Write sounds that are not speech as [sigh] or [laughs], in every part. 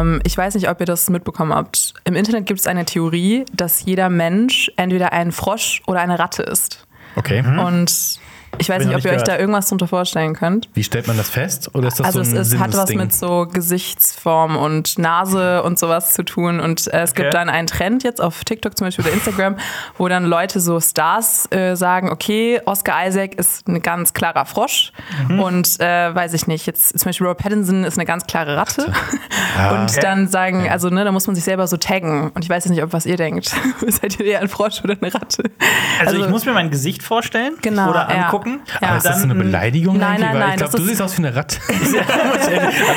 Ähm, ich weiß nicht, ob ihr das mitbekommen habt. Im Internet gibt es eine Theorie, dass jeder Mensch entweder ein Frosch oder eine Ratte ist. Okay. Und ich weiß nicht, ob ihr nicht euch da gehört. irgendwas drunter vorstellen könnt. Wie stellt man das fest? Oder ist das Also so ein es ist, hat was mit so Gesichtsform und Nase und sowas zu tun. Und äh, es Okay. gibt dann einen Trend jetzt auf TikTok zum Beispiel oder Instagram, [laughs] wo dann Leute so Stars äh, sagen, okay, Oscar Isaac ist ein ganz klarer Frosch Mhm. und äh, weiß ich nicht, jetzt zum Beispiel Robert Pattinson ist eine ganz klare Ratte. [laughs] Ah. Und dann sagen, also ne, da muss man sich selber so taggen. Und ich weiß jetzt nicht, ob was ihr denkt. [laughs] Seid ihr eher ein Frosch oder eine Ratte? Also, ich muss mir mein Gesicht vorstellen Genau, oder ja. Angucken. Ja. Aber ist das so eine Beleidigung Nein, nein, nein, ich glaube, du siehst aus wie eine Ratte. [laughs] also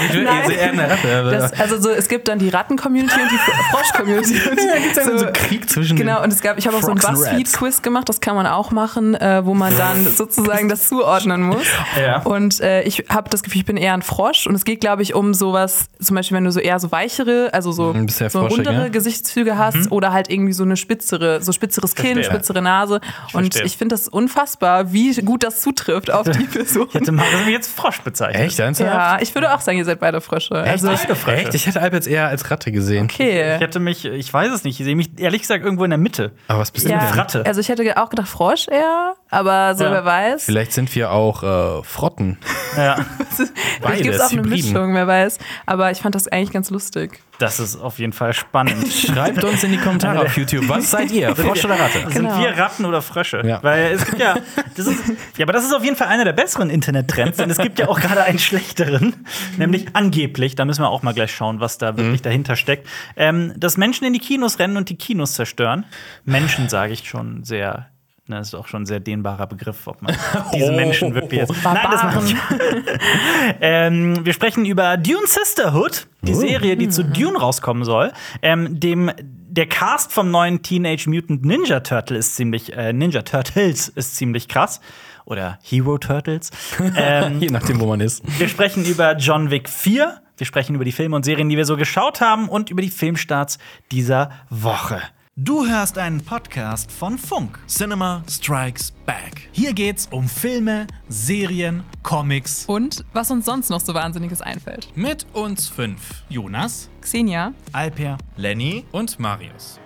ich will Nein. eher eine Ratte. Das, also so, es gibt dann die Ratten-Community und die [laughs] Frosch-Community. Und ja, gibt's ja so Krieg zwischen Genau, den und es gab, ich habe auch so ein. Buzzfeed-Quiz gemacht, das kann man auch machen, äh, wo man dann [laughs] sozusagen das zuordnen muss. Ja. Und äh, ich habe das Gefühl, ich bin eher ein Frosch und es geht, glaube ich, um sowas, zum Beispiel, wenn du so eher so weichere, also so, bisschen so rundere ja? Gesichtszüge hast oder halt irgendwie so eine spitzere, so spitzeres Kinn, spitzere Nase. und verstehe. ich finde das unfassbar, wie gut das zutrifft auf die [laughs] Person. Ich hätte mal das jetzt Frosch bezeichnet. Echt, ernsthaft? Ja, ich würde auch sagen, ihr seid beide Frösche. Also, Echt? Echt? Ich hätte Alp jetzt eher als Ratte gesehen. okay. Ich hätte mich, ich weiß es nicht, ich sehe mich ehrlich gesagt irgendwo in der Mitte. Aber was bist du denn? Ratte. also ich hätte auch gedacht Frosch eher, aber so Ja. wer weiß. Vielleicht sind wir auch äh, Frotten. Ja, [laughs] Vielleicht gibt es auch eine Hybriden. Mischung, wer weiß. Aber ich fand das eigentlich ganz lustig. Das ist auf jeden Fall spannend. [laughs] Schreibt uns in die Kommentare auf YouTube, was seid ihr? Frosch oder Ratte? Sind Genau. wir Ratten oder Frösche? Ja. Weil es gibt ja, das ist, ja, aber das ist auf jeden Fall einer der besseren Internet-Trends, denn es gibt ja auch gerade einen schlechteren, nämlich angeblich, da müssen wir auch mal gleich schauen, was da wirklich dahinter steckt, ähm, dass Menschen in die Kinos rennen und die Kinos zerstören. Menschen sage ich schon sehr. Ne, das ist auch schon ein sehr dehnbarer Begriff, ob man [laughs] diese Menschen wirklich jetzt. Nein, das mache ich. [laughs] ähm, wir sprechen über Dune Sisterhood, die Serie, die zu Dune rauskommen soll. Ähm, dem der Cast vom neuen Teenage Mutant Ninja Turtle ist ziemlich äh, Ninja Turtles ist ziemlich krass oder Hero Turtles. [laughs] Ähm, Je nachdem, wo man ist. wir sprechen über John Wick 4. Wir sprechen über die Filme und Serien, die wir so geschaut haben und über die Filmstarts dieser Woche. Du hörst einen Podcast von Funk. Cinema Strikes Back. Hier geht's um Filme, Serien, Comics. Und was uns sonst noch so Wahnsinniges einfällt. Mit uns fünf. Jonas, Xenia. Alper, Lenny und Marius.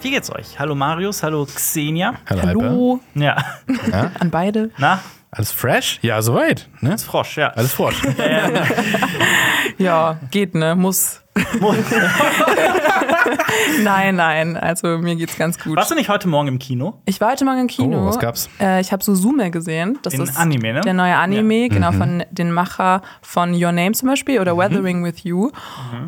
wie geht's euch? Hallo Marius, hallo Xenia. Hallo, Alper. Hallo Ja, [laughs] an beide. na, Alles fresh? Ja, soweit. Ne? Frosch, ja. Alles Frosch. Ja, [laughs] geht, ne? Muss. [laughs] [laughs] nein, nein. Also mir geht's ganz gut. Warst du nicht heute Morgen im Kino? Ich war heute Morgen im Kino. Oh, was gab's? Äh, ich habe Suzume gesehen. Das Den ist Anime, ne? Der neue Anime, genau, Mhm. von den Macher von Your Name zum Beispiel oder Weathering with You.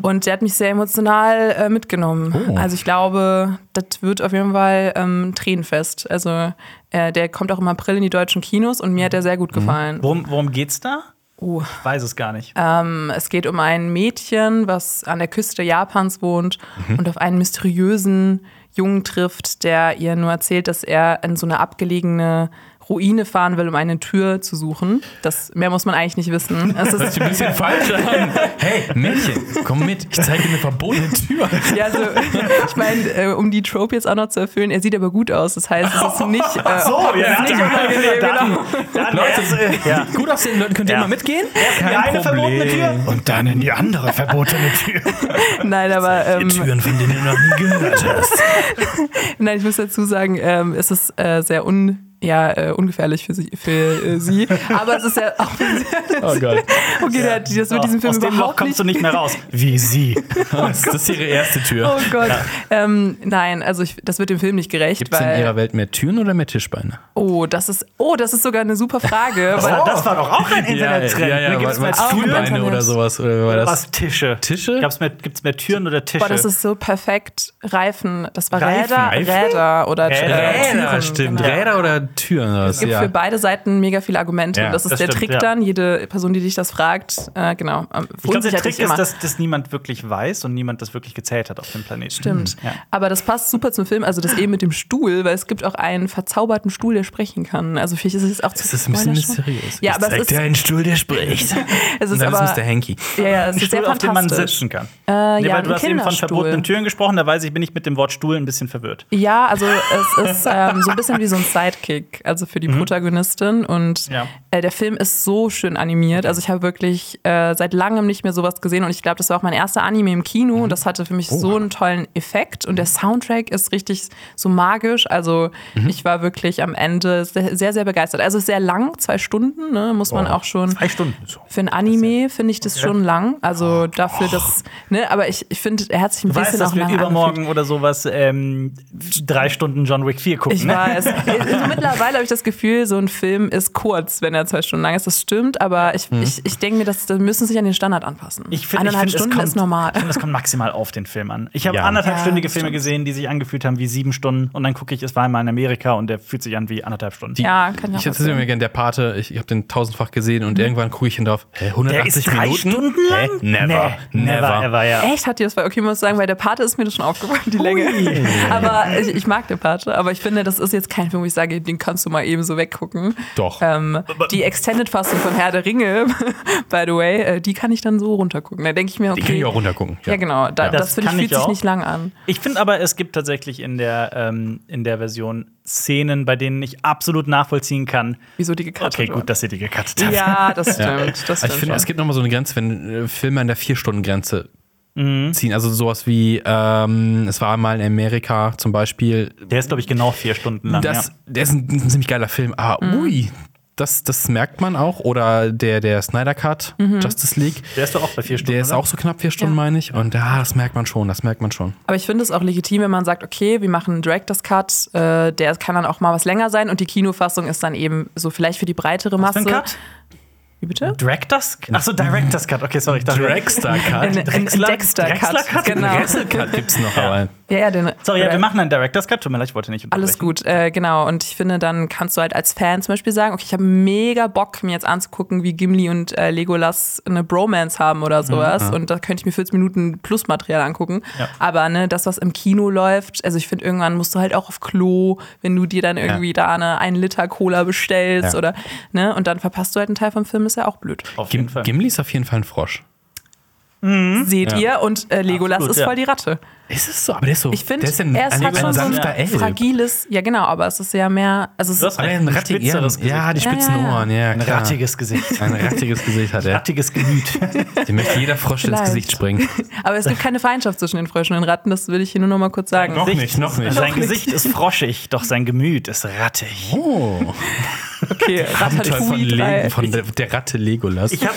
Und der hat mich sehr emotional äh, mitgenommen. Oh. Also ich glaube, das wird auf jeden Fall ähm, tränenfest. Also äh, der kommt auch im April in die deutschen Kinos und mir hat er sehr gut gefallen. Worum, worum geht's da? Ich weiß es gar nicht. Ähm, es geht um ein Mädchen, was an der Küste Japans wohnt und auf einen mysteriösen Jungen trifft, der ihr nur erzählt, dass er in so eine abgelegene Ruine fahren will, um eine Tür zu suchen. Das mehr muss man eigentlich nicht wissen. [laughs] Es Das ist, ein bisschen falsch. Hey, Mädchen, komm mit. Ich zeige dir eine verbotene Tür. ja, also, ich meine, äh, um die Trope jetzt auch noch zu erfüllen, er sieht aber gut aus. Das heißt, es ist nicht. Äh, So, es ist nicht unangenehm, genau. Dann Leute, äh, ja. gut aussehenden Leuten könnt ihr Ja. mal mitgehen? Die eine verbotene Tür und dann in die andere verbotene Tür. [laughs] Nein, aber ähm, Türen, von denen du noch nie gehört hast. [laughs] Nein, ich muss dazu sagen, ähm, es ist äh, sehr un, ja, äh, ungefährlich für sie, für, äh, sie. [laughs] Aber es ist ja auch. Oh Gott. Okay, der, das wird diesem Film Aus dem Loch kommst nicht. du nicht mehr raus. [laughs] Wie sie. [laughs] Das ist ihre erste Tür. Oh Gott. Ähm, nein, also ich, das wird dem Film nicht gerecht, Gibt es in ihrer Welt mehr Türen oder mehr Tischbeine? oh, das ist. Oh, das ist sogar eine super Frage. weil, Oh, das war doch auch ein Internet-Trend. Ja, ja, gibt's weil- mehr Internet. oder sowas. Oder war das? was Tische? Tische? Mehr, gibt's mehr Türen oder Tische? boah, das ist so perfekt. Reifen. Das war Reifen? Räder, Reifen? Räder oder Räder. Räder, stimmt. genau. Räder oder Türen? oder was? Es gibt ja. für beide Seiten mega viele Argumente. Ja, und das ist das der stimmt, Trick ja. dann. Jede Person, die dich das fragt, äh, genau. ähm, ich glaube, der Trick ist, dass das niemand wirklich weiß und niemand das wirklich gezählt hat auf dem Planeten. Stimmt. Ja. Aber das passt super zum Film, also das eben mit dem Stuhl, weil es gibt auch einen verzauberten Stuhl, der sprechen kann. Also vielleicht ist es auch zu Das ist ein bisschen mysteriös. Ja, aber es ist, einen Stuhl, der spricht. [laughs] es ist aber. ist Mr. Hanky. ja, ja, es Ein ist sehr Stuhl, auf dem man sitzen kann. Äh, Nee, ja, weil du hast eben von verbotenen Türen gesprochen, da weiß ich, bin ich mit dem Wort Stuhl ein bisschen verwirrt. Ja, also es ist ähm, so ein bisschen wie so ein [laughs] Sidekick. Drake, also für die Protagonistin. Und Ja. äh, der Film ist so schön animiert. Also ich habe wirklich äh, seit langem nicht mehr sowas gesehen. Und ich glaube, das war auch mein erster Anime im Kino. Und das hatte für mich so einen tollen Effekt. Und der Soundtrack ist richtig so magisch. Also ich war wirklich am Ende sehr, sehr, sehr begeistert. Also sehr lang, zwei Stunden, ne, muss man auch schon. Drei Stunden. So. Für ein Anime finde ich das schon lang. Also dafür, dass, ne, aber ich, ich finde, er hat sich ein Du weißt, bisschen dass auch wir lange übermorgen oder sowas ähm, drei Stunden John Wick 4 gucken. Ich ne? weiß. [laughs] Also mittlerweile habe ich das Gefühl, so ein Film ist kurz, wenn er zwei Stunden lang ist. Das stimmt, aber ich, ich, ich denke mir, dass da müssen sich an den Standard anpassen. Mhm. Ich finde, ich Eineinhalb find, Stunden kommt, ist normal. Ich finde, es kommt maximal auf den Film an. Ich habe Ja. anderthalbstündige Ja, das Filme stimmt. gesehen, die sich angefühlt haben wie sieben Stunden und dann gucke ich, es war einmal in Amerika und der fühlt sich an wie anderthalb Stunden. ja, kann ich auch Ich erzähle mir gerne der Pate, ich, ich habe den tausendfach gesehen und irgendwann gucke ich ihn drauf. Hä, der 180 ist drei Minuten? Stunden lang? Hä? Never. Nee, never, ever, ja. Echt hat dir das bei okay, ich muss sagen, bei der Pate ist mir das schon aufgefallen, die Länge. [laughs] aber ich, ich mag der Pate, aber ich finde, das ist jetzt kein Film, wo ich sage, den kannst du mal eben so weggucken. Doch. Ähm, die Extended-Fassung von Herr der Ringe, [laughs] by the way, äh, die kann ich dann so runtergucken. Da denke ich mir, okay. Die kann ich auch runtergucken. Ja, genau. Da, Ja. Das, Das finde ich, fühlt ich sich nicht lang an. Ich finde aber, es gibt tatsächlich in der, ähm, in der Version Szenen, bei denen ich absolut nachvollziehen kann. Wieso die gecuttet Okay, gut, dass ihr die gecuttet habt. Ja, das stimmt. Das Also stimmt ich finde, es gibt noch mal so eine Grenze, wenn äh, Filme an der Vier-Stunden-Grenze Mhm. ziehen. Also sowas wie, ähm, es war mal in Amerika zum Beispiel. Der ist, glaube ich, genau vier Stunden lang. Das, ja. Der ist ein, ein ziemlich geiler Film. Aber Mhm. ui, das, das merkt man auch. Oder der, der Snyder Cut, Mhm. Justice League. Der ist doch auch bei vier Stunden. Der ist oder? auch so knapp vier Stunden, Ja. meine ich. Und ja, das merkt man schon, das merkt man schon. Aber ich finde es auch legitim, wenn man sagt, okay, wir machen einen Director's Cut, äh, der kann dann auch mal was länger sein und die Kinofassung ist dann eben so vielleicht für die breitere Was für Masse. ein Cut? Wie bitte? Director's? Achso, Director's Cut. Okay, sorry. Ich dachte, Dragster Cut. Drexler- Dexter Drexler Cut. Cut? Genau. Cut gibt's noch, aber. Ja, ja, den, Sorry, ja, wir machen einen Director's Cut. Tut mir leid, ich wollte nicht Alles gut, äh, genau. Und ich finde, dann kannst du halt als Fan zum Beispiel sagen, okay, ich habe mega Bock, mir jetzt anzugucken, wie Gimli und äh, Legolas eine Bromance haben oder sowas. Und da könnte ich mir 40 Minuten Plusmaterial angucken. Ja. Aber ne, das, was im Kino läuft, also ich finde, irgendwann musst du halt auch auf Klo, wenn du dir dann irgendwie da eine 1 Liter Cola bestellst Ja. oder, ne, und dann verpasst du halt einen Teil vom Film, ist ja auch blöd. Auf jeden Gim Fall. Gimli ist auf jeden Fall ein Frosch. Seht Ja. ihr? Und äh, Legolas Absolut, ist ja. voll die Ratte. Ist es so? Aber der ist so. Ich finde, er ist ein, halt ein schon so ein Elb. fragiles, ja genau, aber es ist ja mehr, also es Du hast ist, er ein Ein rattiges spitzeres Gesicht. Ja, die spitzen ja, ja. Ohren, ja. Ein klar. rattiges Gesicht. Ein rattiges Gesicht hat er. Rattiges Gemüt. Dem möchte jeder Frosch ins Vielleicht. Gesicht springen. [laughs] aber es gibt keine Feindschaft zwischen den Fröschen und den Ratten, das will ich hier nur noch mal kurz sagen. Noch nicht, noch nicht. Sein Noch nicht. Gesicht ist froschig, doch sein Gemüt ist rattig. Oh. Okay, Abenteuer von, Ratatouille 3. Le von der, der Ratte Legolas. Ich habe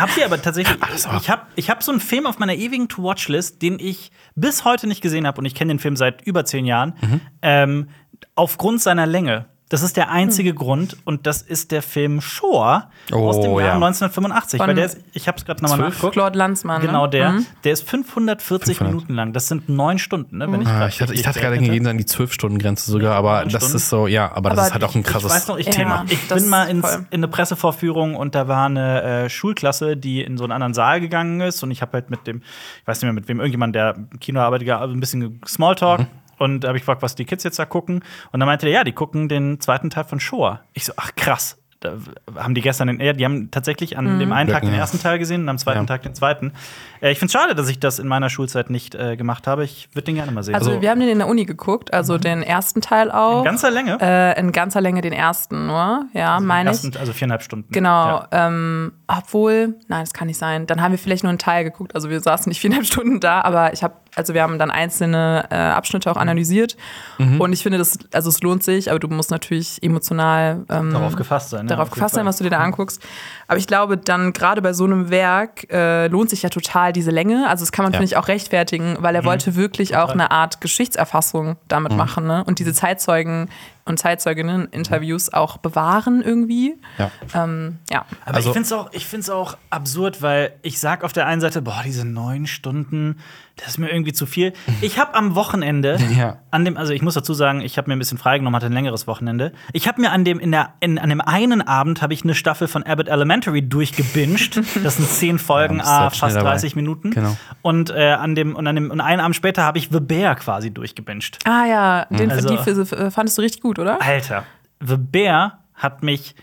hab hier aber tatsächlich, so. ich habe ich hab so einen Film auf meiner ewigen To-Watch-List, den ich bis heute nicht gesehen habe und ich kenne den Film seit über zehn Jahren, Mhm. ähm, aufgrund seiner Länge. Das ist der einzige Grund und das ist der Film Shore aus Oh, dem Jahr ja. 1985. Von weil der ist, ich habe es gerade nochmal nachgeguckt. Claude Lanzmann. Genau ne? der. Mhm. Der ist 540 500. Minuten lang. Das sind neun Stunden, ne? Wenn ich, Ah, grad ich hatte, ich hatte gerade gegeben an die 12-Stunden-Grenze sogar, aber das Stunden. ist so, ja, aber das Aber ist halt auch ein Ich krasses weiß noch, ich, Ja, Thema. ich das bin mal ins, in eine Pressevorführung und da war eine äh, Schulklasse, die in so einen anderen Saal gegangen ist und ich habe halt mit dem, ich weiß nicht mehr mit wem, irgendjemand, der im Kino arbeitet, also ein bisschen Smalltalk. Und da habe ich gefragt, was die Kids jetzt da gucken. Und dann meinte er, ja, die gucken den zweiten Teil von Shore. Ich so, ach krass. Da haben die gestern den, ja, die haben tatsächlich an dem einen Tag den ersten Teil gesehen und am zweiten Ja. Tag den zweiten. Äh, ich finde es schade, dass ich das in meiner Schulzeit nicht äh, gemacht habe. Ich würde den gerne mal sehen. Also, Also- wir haben den in der Uni geguckt, also den ersten Teil auch. in ganzer Länge. äh, in ganzer Länge den ersten nur, ja, meine ich. Also viereinhalb Stunden. Genau, Ja. ähm, obwohl, nein, das kann nicht sein. Dann haben wir vielleicht nur einen Teil geguckt. Also wir saßen nicht viereinhalb [laughs] Stunden da, aber ich habe, also wir haben dann einzelne äh, Abschnitte auch analysiert. Mhm. Und ich finde, das, also es lohnt sich, aber du musst natürlich emotional ähm, Darauf gefasst sein. Ja, darauf gefasst sein, was du dir da anguckst. Aber ich glaube, dann gerade bei so einem Werk äh, lohnt sich ja total diese Länge. Also das kann man, Ja. finde ich, auch rechtfertigen, weil Mhm. er wollte wirklich auch eine Art Geschichtserfassung damit machen ne? und diese Zeitzeugen und Zeitzeuginnen-Interviews auch bewahren irgendwie. Ja. Ähm, ja. Aber Also- ich finde es auch, ich find's auch absurd, weil ich sag auf der einen Seite, boah, diese neun Stunden, das ist mir irgendwie zu viel. Ich habe am Wochenende, [laughs] Ja. an dem, also ich muss dazu sagen, ich habe mir ein bisschen freigenommen, hatte ein längeres Wochenende. Ich habe mir an dem, in der, in, an dem einen Abend habe ich eine Staffel von Abbott Elementary durchgebinged. [laughs] Das sind zehn Folgen, Ja, halt ah, schnell fast dabei. 30 Minuten. Genau. Und äh, an dem, und an dem, und einen Abend später habe ich The Bear quasi durchgebinged. Ah ja, den Also- die fandest du richtig gut, oder? Alter, The Bear hat mich.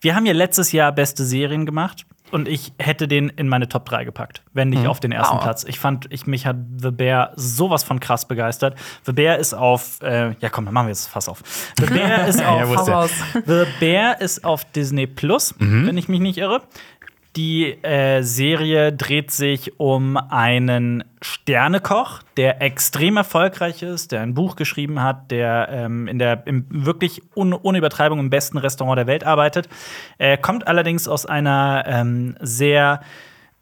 Wir haben ja letztes Jahr beste Serien gemacht. und ich hätte den in meine Top 3 gepackt, wenn nicht auf den ersten Wow. Platz. Ich fand, ich, mich hat The Bear sowas von krass begeistert. The Bear ist auf, äh, ja komm, dann machen wir jetzt fast auf. The [laughs] Bear ist auf, Ja. The Bear ist auf Disney Plus, wenn ich mich nicht irre. Die äh, Serie dreht sich um einen Sternekoch, der extrem erfolgreich ist, der ein Buch geschrieben hat, der ähm, in der im wirklich un, ohne Übertreibung im besten Restaurant der Welt arbeitet. Er kommt allerdings aus einer ähm, sehr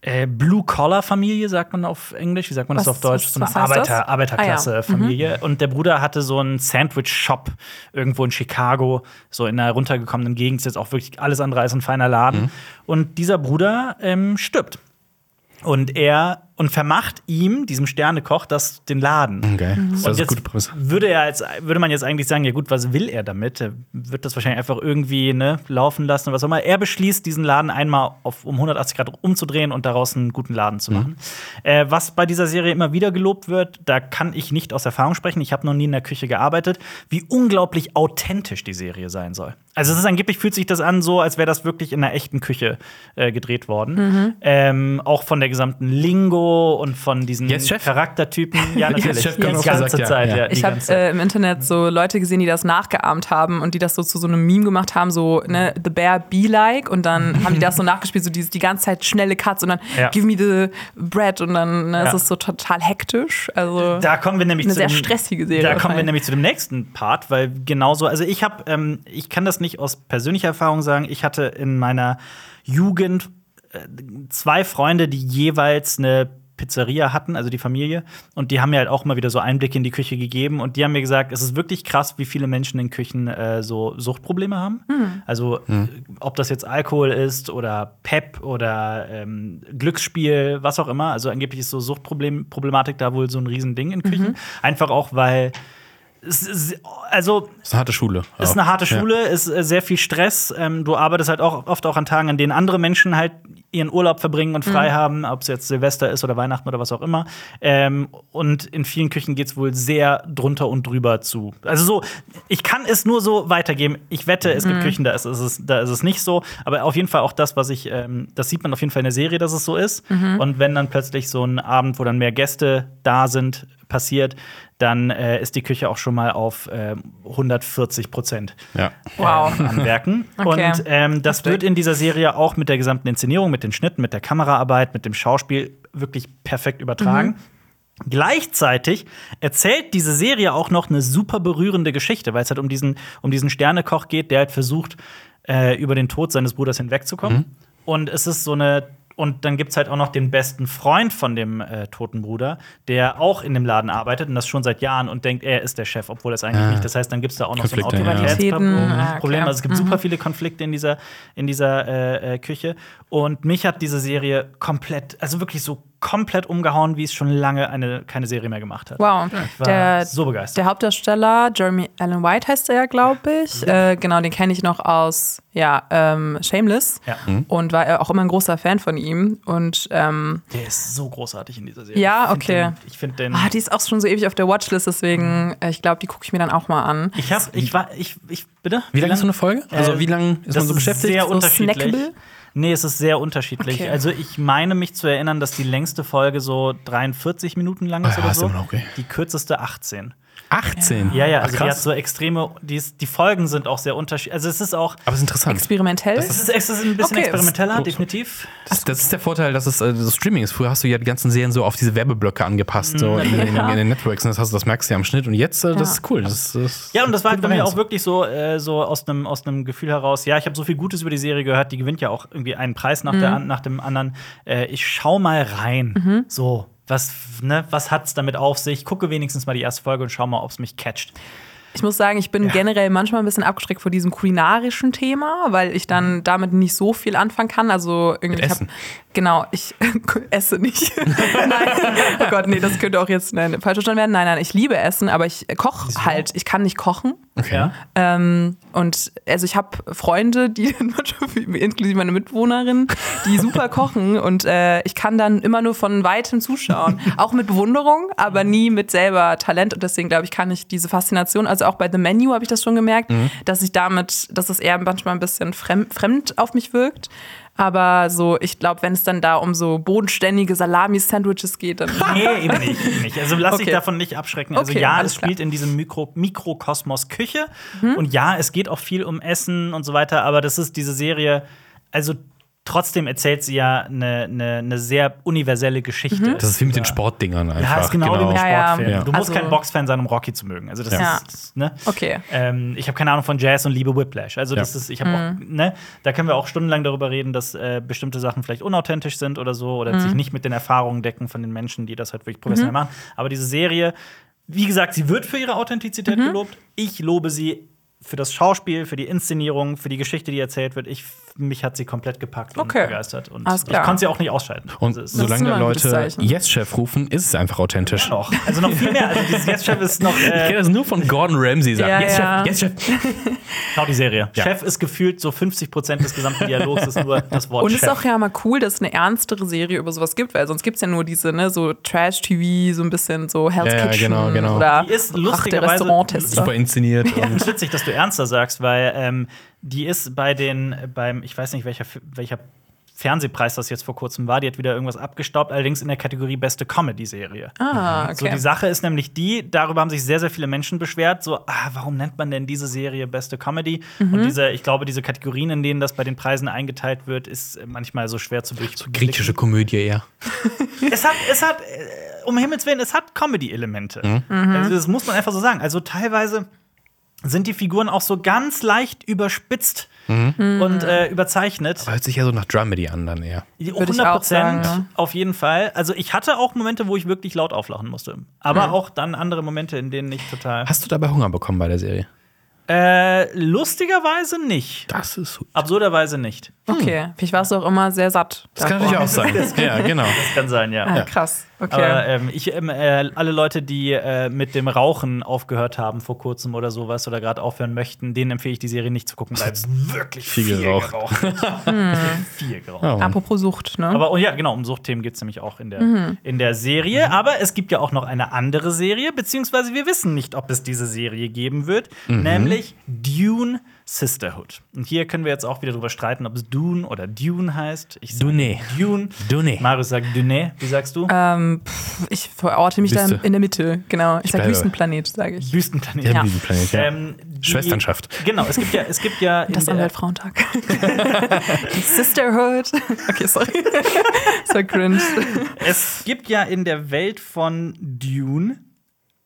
äh, Blue-Collar-Familie, sagt man auf Englisch. Wie sagt man das Was- auf Deutsch? was- so eine was heißt das? Arbeiter, Arbeiterklasse-Familie. Und der Bruder hatte so einen Sandwich-Shop irgendwo in Chicago, so in einer runtergekommenen Gegend. Ist jetzt auch wirklich alles andere als ein feiner Laden. Und dieser Bruder ähm, stirbt. Und er und vermacht ihm, diesem Sternekoch, das den Laden. Okay, das ist Und eine jetzt gute Prämisse. Würde, er jetzt, würde man jetzt eigentlich sagen, ja gut, was will er damit? Er wird das wahrscheinlich einfach irgendwie ne, laufen lassen oder was auch immer. Er beschließt, diesen Laden einmal auf, um 180 Grad umzudrehen und daraus einen guten Laden zu machen. Äh, was bei dieser Serie immer wieder gelobt wird, da kann ich nicht aus Erfahrung sprechen, ich habe noch nie in der Küche gearbeitet, wie unglaublich authentisch die Serie sein soll. Also es ist angeblich fühlt sich das an so, als wäre das wirklich in einer echten Küche äh, gedreht worden. Ähm, auch von der gesamten Lingo und von diesen? Charaktertypen. Ja, [laughs] natürlich. Chef, die ganz ganze gesagt. Zeit, Ja. ja. die Ich habe äh, im Internet so Leute gesehen, die das nachgeahmt haben und die das so zu so einem Meme gemacht haben, so ne, The Bear Be Like und dann [laughs] haben die das so nachgespielt, so dieses, die ganze Zeit schnelle Cuts und dann Ja. Give me the bread und dann ne, ist es so total hektisch. Also Da kommen wir nämlich eine zu sehr dem, stressige Serie Da kommen wir nämlich zu dem nächsten Part, weil genauso, also ich habe, ähm, ich kann das nicht aus persönlicher Erfahrung sagen. Ich hatte in meiner Jugend äh, zwei Freunde, die jeweils eine Pizzeria hatten, also die Familie, und die haben mir halt auch mal wieder so Einblicke in die Küche gegeben und die haben mir gesagt, es ist wirklich krass, wie viele Menschen in Küchen äh, so Suchtprobleme haben. Also äh, ob das jetzt Alkohol ist oder Pep oder ähm, Glücksspiel, was auch immer. Also angeblich ist so Suchtproblematik da wohl so ein Riesending in Küchen. Einfach auch, weil also ist eine harte Schule. ist eine harte Schule, ist äh, sehr viel Stress. Ähm, du arbeitest halt auch oft auch an Tagen, an denen andere Menschen halt ihren Urlaub verbringen und frei haben, ob es jetzt Silvester ist oder Weihnachten oder was auch immer. Ähm, und in vielen Küchen geht es wohl sehr drunter und drüber zu. Also so, ich kann es nur so weitergeben. Ich wette, es gibt Küchen, da ist, es, da ist es nicht so. Aber auf jeden Fall auch das, was ich, ähm, das sieht man auf jeden Fall in der Serie, dass es so ist. Und wenn dann plötzlich so ein Abend, wo dann mehr Gäste da sind, passiert, dann äh, ist die Küche auch schon mal auf ähm, 140 Prozent Ja. Wow. an Werken. [laughs] Okay. Und ähm, das wird in dieser Serie auch mit der gesamten Inszenierung, mit den Schnitten, mit der Kameraarbeit, mit dem Schauspiel wirklich perfekt übertragen. Gleichzeitig erzählt diese Serie auch noch eine super berührende Geschichte, weil es halt um diesen, um diesen Sternekoch geht, der halt versucht, äh, über den Tod seines Bruders hinwegzukommen. Und es ist so eine. Und dann gibt es halt auch noch den besten Freund von dem äh, toten Bruder, der auch in dem Laden arbeitet und das schon seit Jahren und denkt, er ist der Chef, obwohl er es eigentlich Ah. nicht. Das heißt, dann gibt es da auch noch so ein Konflikte, ja. Autoritätsproblem. Ah. Also es gibt super viele Konflikte in dieser, in dieser äh, äh, Küche. Und mich hat diese Serie komplett, also wirklich so komplett umgehauen, wie es schon lange eine, keine Serie mehr gemacht hat. Wow. war Der, so begeistert. der Hauptdarsteller, Jeremy Allen White heißt er ja, glaube ich. Äh, genau, den kenne ich noch aus ja, ähm, Shameless. Ja. Und war auch immer ein großer Fan von ihm. Und ähm, Der ist so großartig in dieser Serie. Ja, Ich find okay. Den, ich finde den. ah, die ist auch schon so ewig auf der Watchlist, deswegen, äh, ich glaube, die gucke ich mir dann auch mal an. ich hab, ich war, ich, ich, bitte? Wie lange ist so eine Folge? Also, Äh, wie lange ist das man so ist beschäftigt? Sehr So unterschiedlich. snackable? Nee, es ist sehr unterschiedlich. Okay. Also ich meine mich zu erinnern, dass die längste Folge so 43 Minuten lang ist Ah, oder ist so. immer noch okay. Die kürzeste 18. 18. Ja, ja, Ach, also die hat krass. so extreme, die, ist, die Folgen sind auch sehr unterschiedlich. Also es ist auch, Aber es ist interessant. Experimentell. es ist, es ist ein bisschen Okay. experimenteller, Das- definitiv. Das, das ist der Vorteil, dass es äh, so Streaming ist. Früher hast du ja die ganzen Serien so auf diese Werbeblöcke angepasst, so in, in, in den Networks. Und das, hast du, das merkst du ja am Schnitt. Und jetzt, äh, das Ja. ist cool. Das, das Ja, und das war halt bei mir auch wirklich so, äh, so aus einem aus Gefühl heraus, ja, ich habe so viel Gutes über die Serie gehört, die gewinnt ja auch irgendwie einen Preis nach, der, an- nach dem anderen. Äh, ich schau mal rein. So, was, ne, was hat's damit auf sich? Gucke wenigstens mal die erste Folge und schau mal, ob es mich catcht. Ich muss sagen, ich bin generell manchmal ein bisschen abgeschreckt vor diesem kulinarischen Thema, weil ich dann damit nicht so viel anfangen kann. Also irgendwie, ich hab, genau, ich [laughs] esse nicht. [laughs] nein, oh Gott, nee, das könnte auch jetzt nein, falsch verstanden werden. Nein, nein, ich liebe Essen, aber ich koche halt. Ich kann nicht kochen. Okay. Ja? Ähm, und also ich habe Freunde, die [laughs] inklusive meine Mitwohnerin, die super kochen und äh, ich kann dann immer nur von weitem zuschauen. Auch mit Bewunderung, aber nie mit selber Talent. Und deswegen glaube ich, kann ich diese Faszination. Also Also auch bei The Menu habe ich das schon gemerkt, Mhm. dass ich damit, dass es eher manchmal ein bisschen fremd, fremd auf mich wirkt. Aber so, ich glaube, wenn es dann da um so bodenständige Salami-Sandwiches geht, dann. [laughs] Nee, eben nicht. Eben nicht. Also lass dich Okay. davon nicht abschrecken. Also Okay, ja, es spielt klar. Mhm. in diesem Mikro Mikrokosmos Küche. Und ja, es geht auch viel um Essen und so weiter, aber das ist diese Serie, also trotzdem erzählt sie ja eine, eine, eine sehr universelle Geschichte. Mhm. Das ist wie mit den Sportdingern einfach. Ja, ist genau, wie mit Ja, ja. Du musst Also- kein Boxfan sein, um Rocky zu mögen. Also das Ja. ist, ne? Okay. Ähm, ich habe keine Ahnung von Jazz und liebe Whiplash. Also das Ja. ist, ich habe auch, ne, da können wir auch stundenlang darüber reden, dass äh, bestimmte Sachen vielleicht unauthentisch sind oder so oder sich nicht mit den Erfahrungen decken von den Menschen, die das halt wirklich professionell machen. Aber diese Serie, wie gesagt, sie wird für ihre Authentizität gelobt. Ich lobe sie für das Schauspiel, für die Inszenierung, für die Geschichte, die erzählt wird. Ich, mich hat sie komplett gepackt und Okay. begeistert. Und Alles ich klar. konnte sie auch nicht ausschalten. Und Also solange da Leute. Yes-Chef rufen, ist es einfach authentisch. noch. Also noch viel mehr. Also dieses Yes-Chef ist noch. Ich Äh, kenne das nur von Gordon Ramsay. Sagt, Ja, yes, ja. Chef, yes, Chef. schau die Serie. Ja. Chef ist gefühlt so 50 Prozent des gesamten Dialogs ist nur das Wort Und es Chef. ist auch ja mal cool, dass es eine ernstere Serie über sowas gibt, weil sonst gibt es ja nur diese, ne, so Trash-TV, so ein bisschen so Hell's Ja, ja, Kitchen genau, genau. oder Die ist lustigerweise Restauranttester. Super inszeniert. Ja, Und ist witzig, dass du ernster sagst, weil ähm, die ist bei den, beim, ich weiß nicht, welcher, welcher Fernsehpreis das jetzt vor kurzem war, die hat wieder irgendwas abgestaubt, allerdings in der Kategorie beste Comedy-Serie. Ah, So, okay. die Sache ist nämlich die, darüber haben sich sehr, sehr viele Menschen beschwert, so, ah, warum nennt man denn diese Serie beste Comedy? Mhm. Und diese, ich glaube, diese Kategorien, in denen das bei den Preisen eingeteilt wird, ist manchmal so schwer zu durchblicken. griechische Komödie eher. [laughs] Es hat, es hat, äh, um Himmels Willen, es hat Comedy-Elemente. Mhm. Also, das muss man einfach so sagen. Also teilweise sind die Figuren auch so ganz leicht überspitzt Mhm. und äh, überzeichnet. Hört sich ja so nach Dramedy an dann eher. Die- Würde ich 100 auch sagen, Prozent, ja. auf jeden Fall. Also ich hatte auch Momente, wo ich wirklich laut auflachen musste. Aber Mhm. auch dann andere Momente, in denen ich total. Hast du dabei Hunger bekommen bei der Serie? Äh, lustigerweise nicht. Das ist gut. Absurderweise nicht. Okay, vielleicht warst du auch immer sehr satt. Das kann natürlich auch sein. [laughs] ja, genau. Das kann sein, ja. Ah, krass. Okay. Aber ähm, ich, ähm, äh, alle Leute, die äh, mit dem Rauchen aufgehört haben vor kurzem oder sowas oder gerade aufhören möchten, denen empfehle ich die Serie nicht zu gucken, weil [laughs] wirklich Viel viel, geraucht. geraucht. wird. [laughs] [laughs] viel geraucht. Oh. Apropos Sucht, ne? Aber und ja, genau, um Suchtthemen geht es nämlich auch in der, Mhm. in der Serie. Aber es gibt ja auch noch eine andere Serie, beziehungsweise wir wissen nicht, ob es diese Serie geben wird, Mhm. nämlich Dune Sisterhood. Und hier können wir jetzt auch wieder drüber streiten, ob es Dune oder Dune heißt. Ich sage Dune. Dune. Dune. Marius sagt Dune. Wie sagst du? ähm, pff, ich verorte mich da Wüste. in der Mitte, genau. Ich sag bleibe- Wüstenplanet, sage ich. Wüstenplanet. Der Ja. Wüstenplanet, ja. Ähm, die- Schwesternschaft. Genau, es gibt ja, es gibt ja Das der, Weltfrauentag. [laughs] Die Sisterhood. Okay, sorry. [laughs] Das war cringe. es gibt ja in der Welt von Dune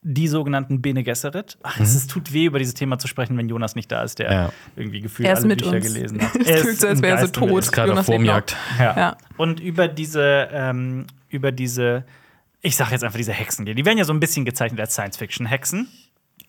die sogenannten Bene Gesserit. Ach, es ist, tut weh, über dieses Thema zu sprechen, wenn Jonas nicht da ist, der Ja. irgendwie gefühlt Er ist alle mit Bücher uns. gelesen hat. [laughs] Es Er klingt so, als wäre er so tot. Ist gerade auf. Wurmjagd. Ja. Ja. Und über diese, ähm, über diese, ich sag jetzt einfach diese Hexen, die werden ja so ein bisschen gezeichnet als Science-Fiction-Hexen.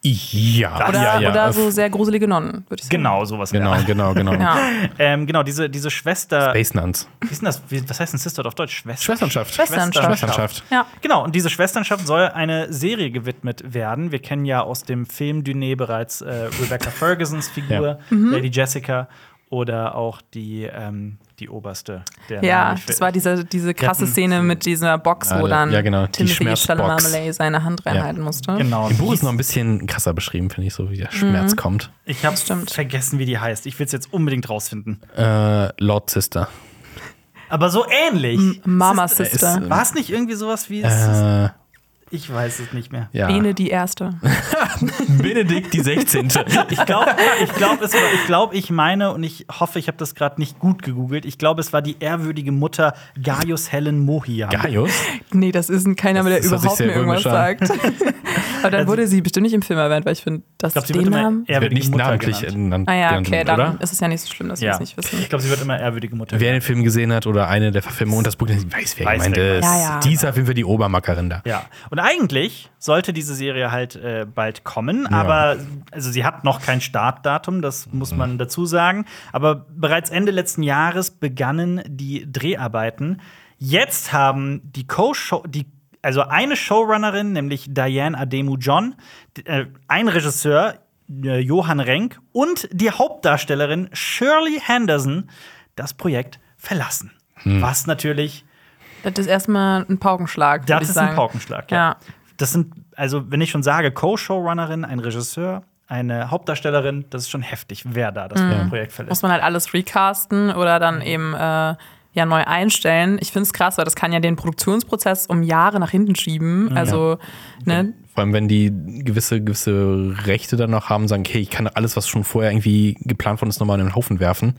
Ja, Oder, ja, ja. oder so sehr gruselige Nonnen, würde ich sagen. Genau, sowas. Genau, genau, genau. [laughs] Ja. Ähm, genau, diese, diese Schwester. Space Nuns. Wie ist denn das? Wie, was heißt denn Sisterhood auf Deutsch? Schwester. Schwesternschaft. Schwesternschaft. Schwesternschaft. Ja. Genau, und diese Schwesternschaft soll eine Serie gewidmet werden. Wir kennen ja aus dem Film Dune bereits äh, Rebecca Fergusons Figur, Mhm. Lady Jessica oder auch die, ähm, die Oberste. Der Ja, Name das war diese, diese krasse Szene mit dieser Box, wo dann ja, genau, die Timothy. Chalamet seine Hand reinhalten musste. Genau. Im Buch ist noch ein bisschen krasser beschrieben, finde ich, so wie der Schmerz kommt. Ich habe vergessen, wie die heißt. Ich will es jetzt unbedingt rausfinden. Äh, Lord Sister. Aber so ähnlich. Mama Sister- Sister. ist- War es nicht irgendwie sowas wie. Äh, ich weiß es nicht mehr. ja. Bene die Erste. [laughs] Benedikt die 16. Ich glaube, ich, glaub, es war- ich, glaub, ich meine, und ich hoffe, ich habe das gerade nicht gut gegoogelt. Ich glaube, es war die ehrwürdige Mutter Gaius Helen Mohiam. Gaius? Nee, das ist ein keiner, der überhaupt mir irgendwas römisch sagt. [laughs] Aber dann wurde sie bestimmt nicht im Film erwähnt, weil ich finde, dass Ich glaube, sie wird den immer Namen. Er wird ehrwürdige nicht Mutter namentlich genannt. Ah ja, okay, dann oder? ist es ja nicht so schlimm, dass wir Ja. es nicht wissen. Ich glaube, sie wird immer ehrwürdige Mutter Wer den. Film gesehen hat oder eine der Verfilmungen und das Buch weiß, wer Weiß, gemeint wer ist. gemeint ist. Ja, ja. Die ist auf jeden Fall die Obermackerin da. Ja. Und eigentlich sollte diese Serie halt äh, bald kommen, aber also sie hat noch kein Startdatum, das muss Mhm. man dazu sagen. Aber bereits Ende letzten Jahres begannen die Dreharbeiten. Jetzt haben die Co-Show, die also eine Showrunnerin, nämlich Diane Ademu John, äh, ein Regisseur, äh, Johann Renk, und die Hauptdarstellerin Shirley Henderson das Projekt verlassen. Hm. Was natürlich Das ist erstmal ein Paukenschlag. das ich ist sagen. ein Paukenschlag, ja. Ja. Das sind, also wenn ich schon sage, Co-Showrunnerin, ein Regisseur, eine Hauptdarstellerin, das ist schon heftig, wer da das Projekt verlässt. Muss man halt alles recasten oder dann eben äh, ja neu einstellen. Ich finde es krass, weil das kann ja den Produktionsprozess um Jahre nach hinten schieben. Also, ne? Vor allem, wenn die gewisse, gewisse Rechte dann noch haben, sagen, okay, ich kann alles, was schon vorher irgendwie geplant worden ist, nochmal in den Haufen werfen.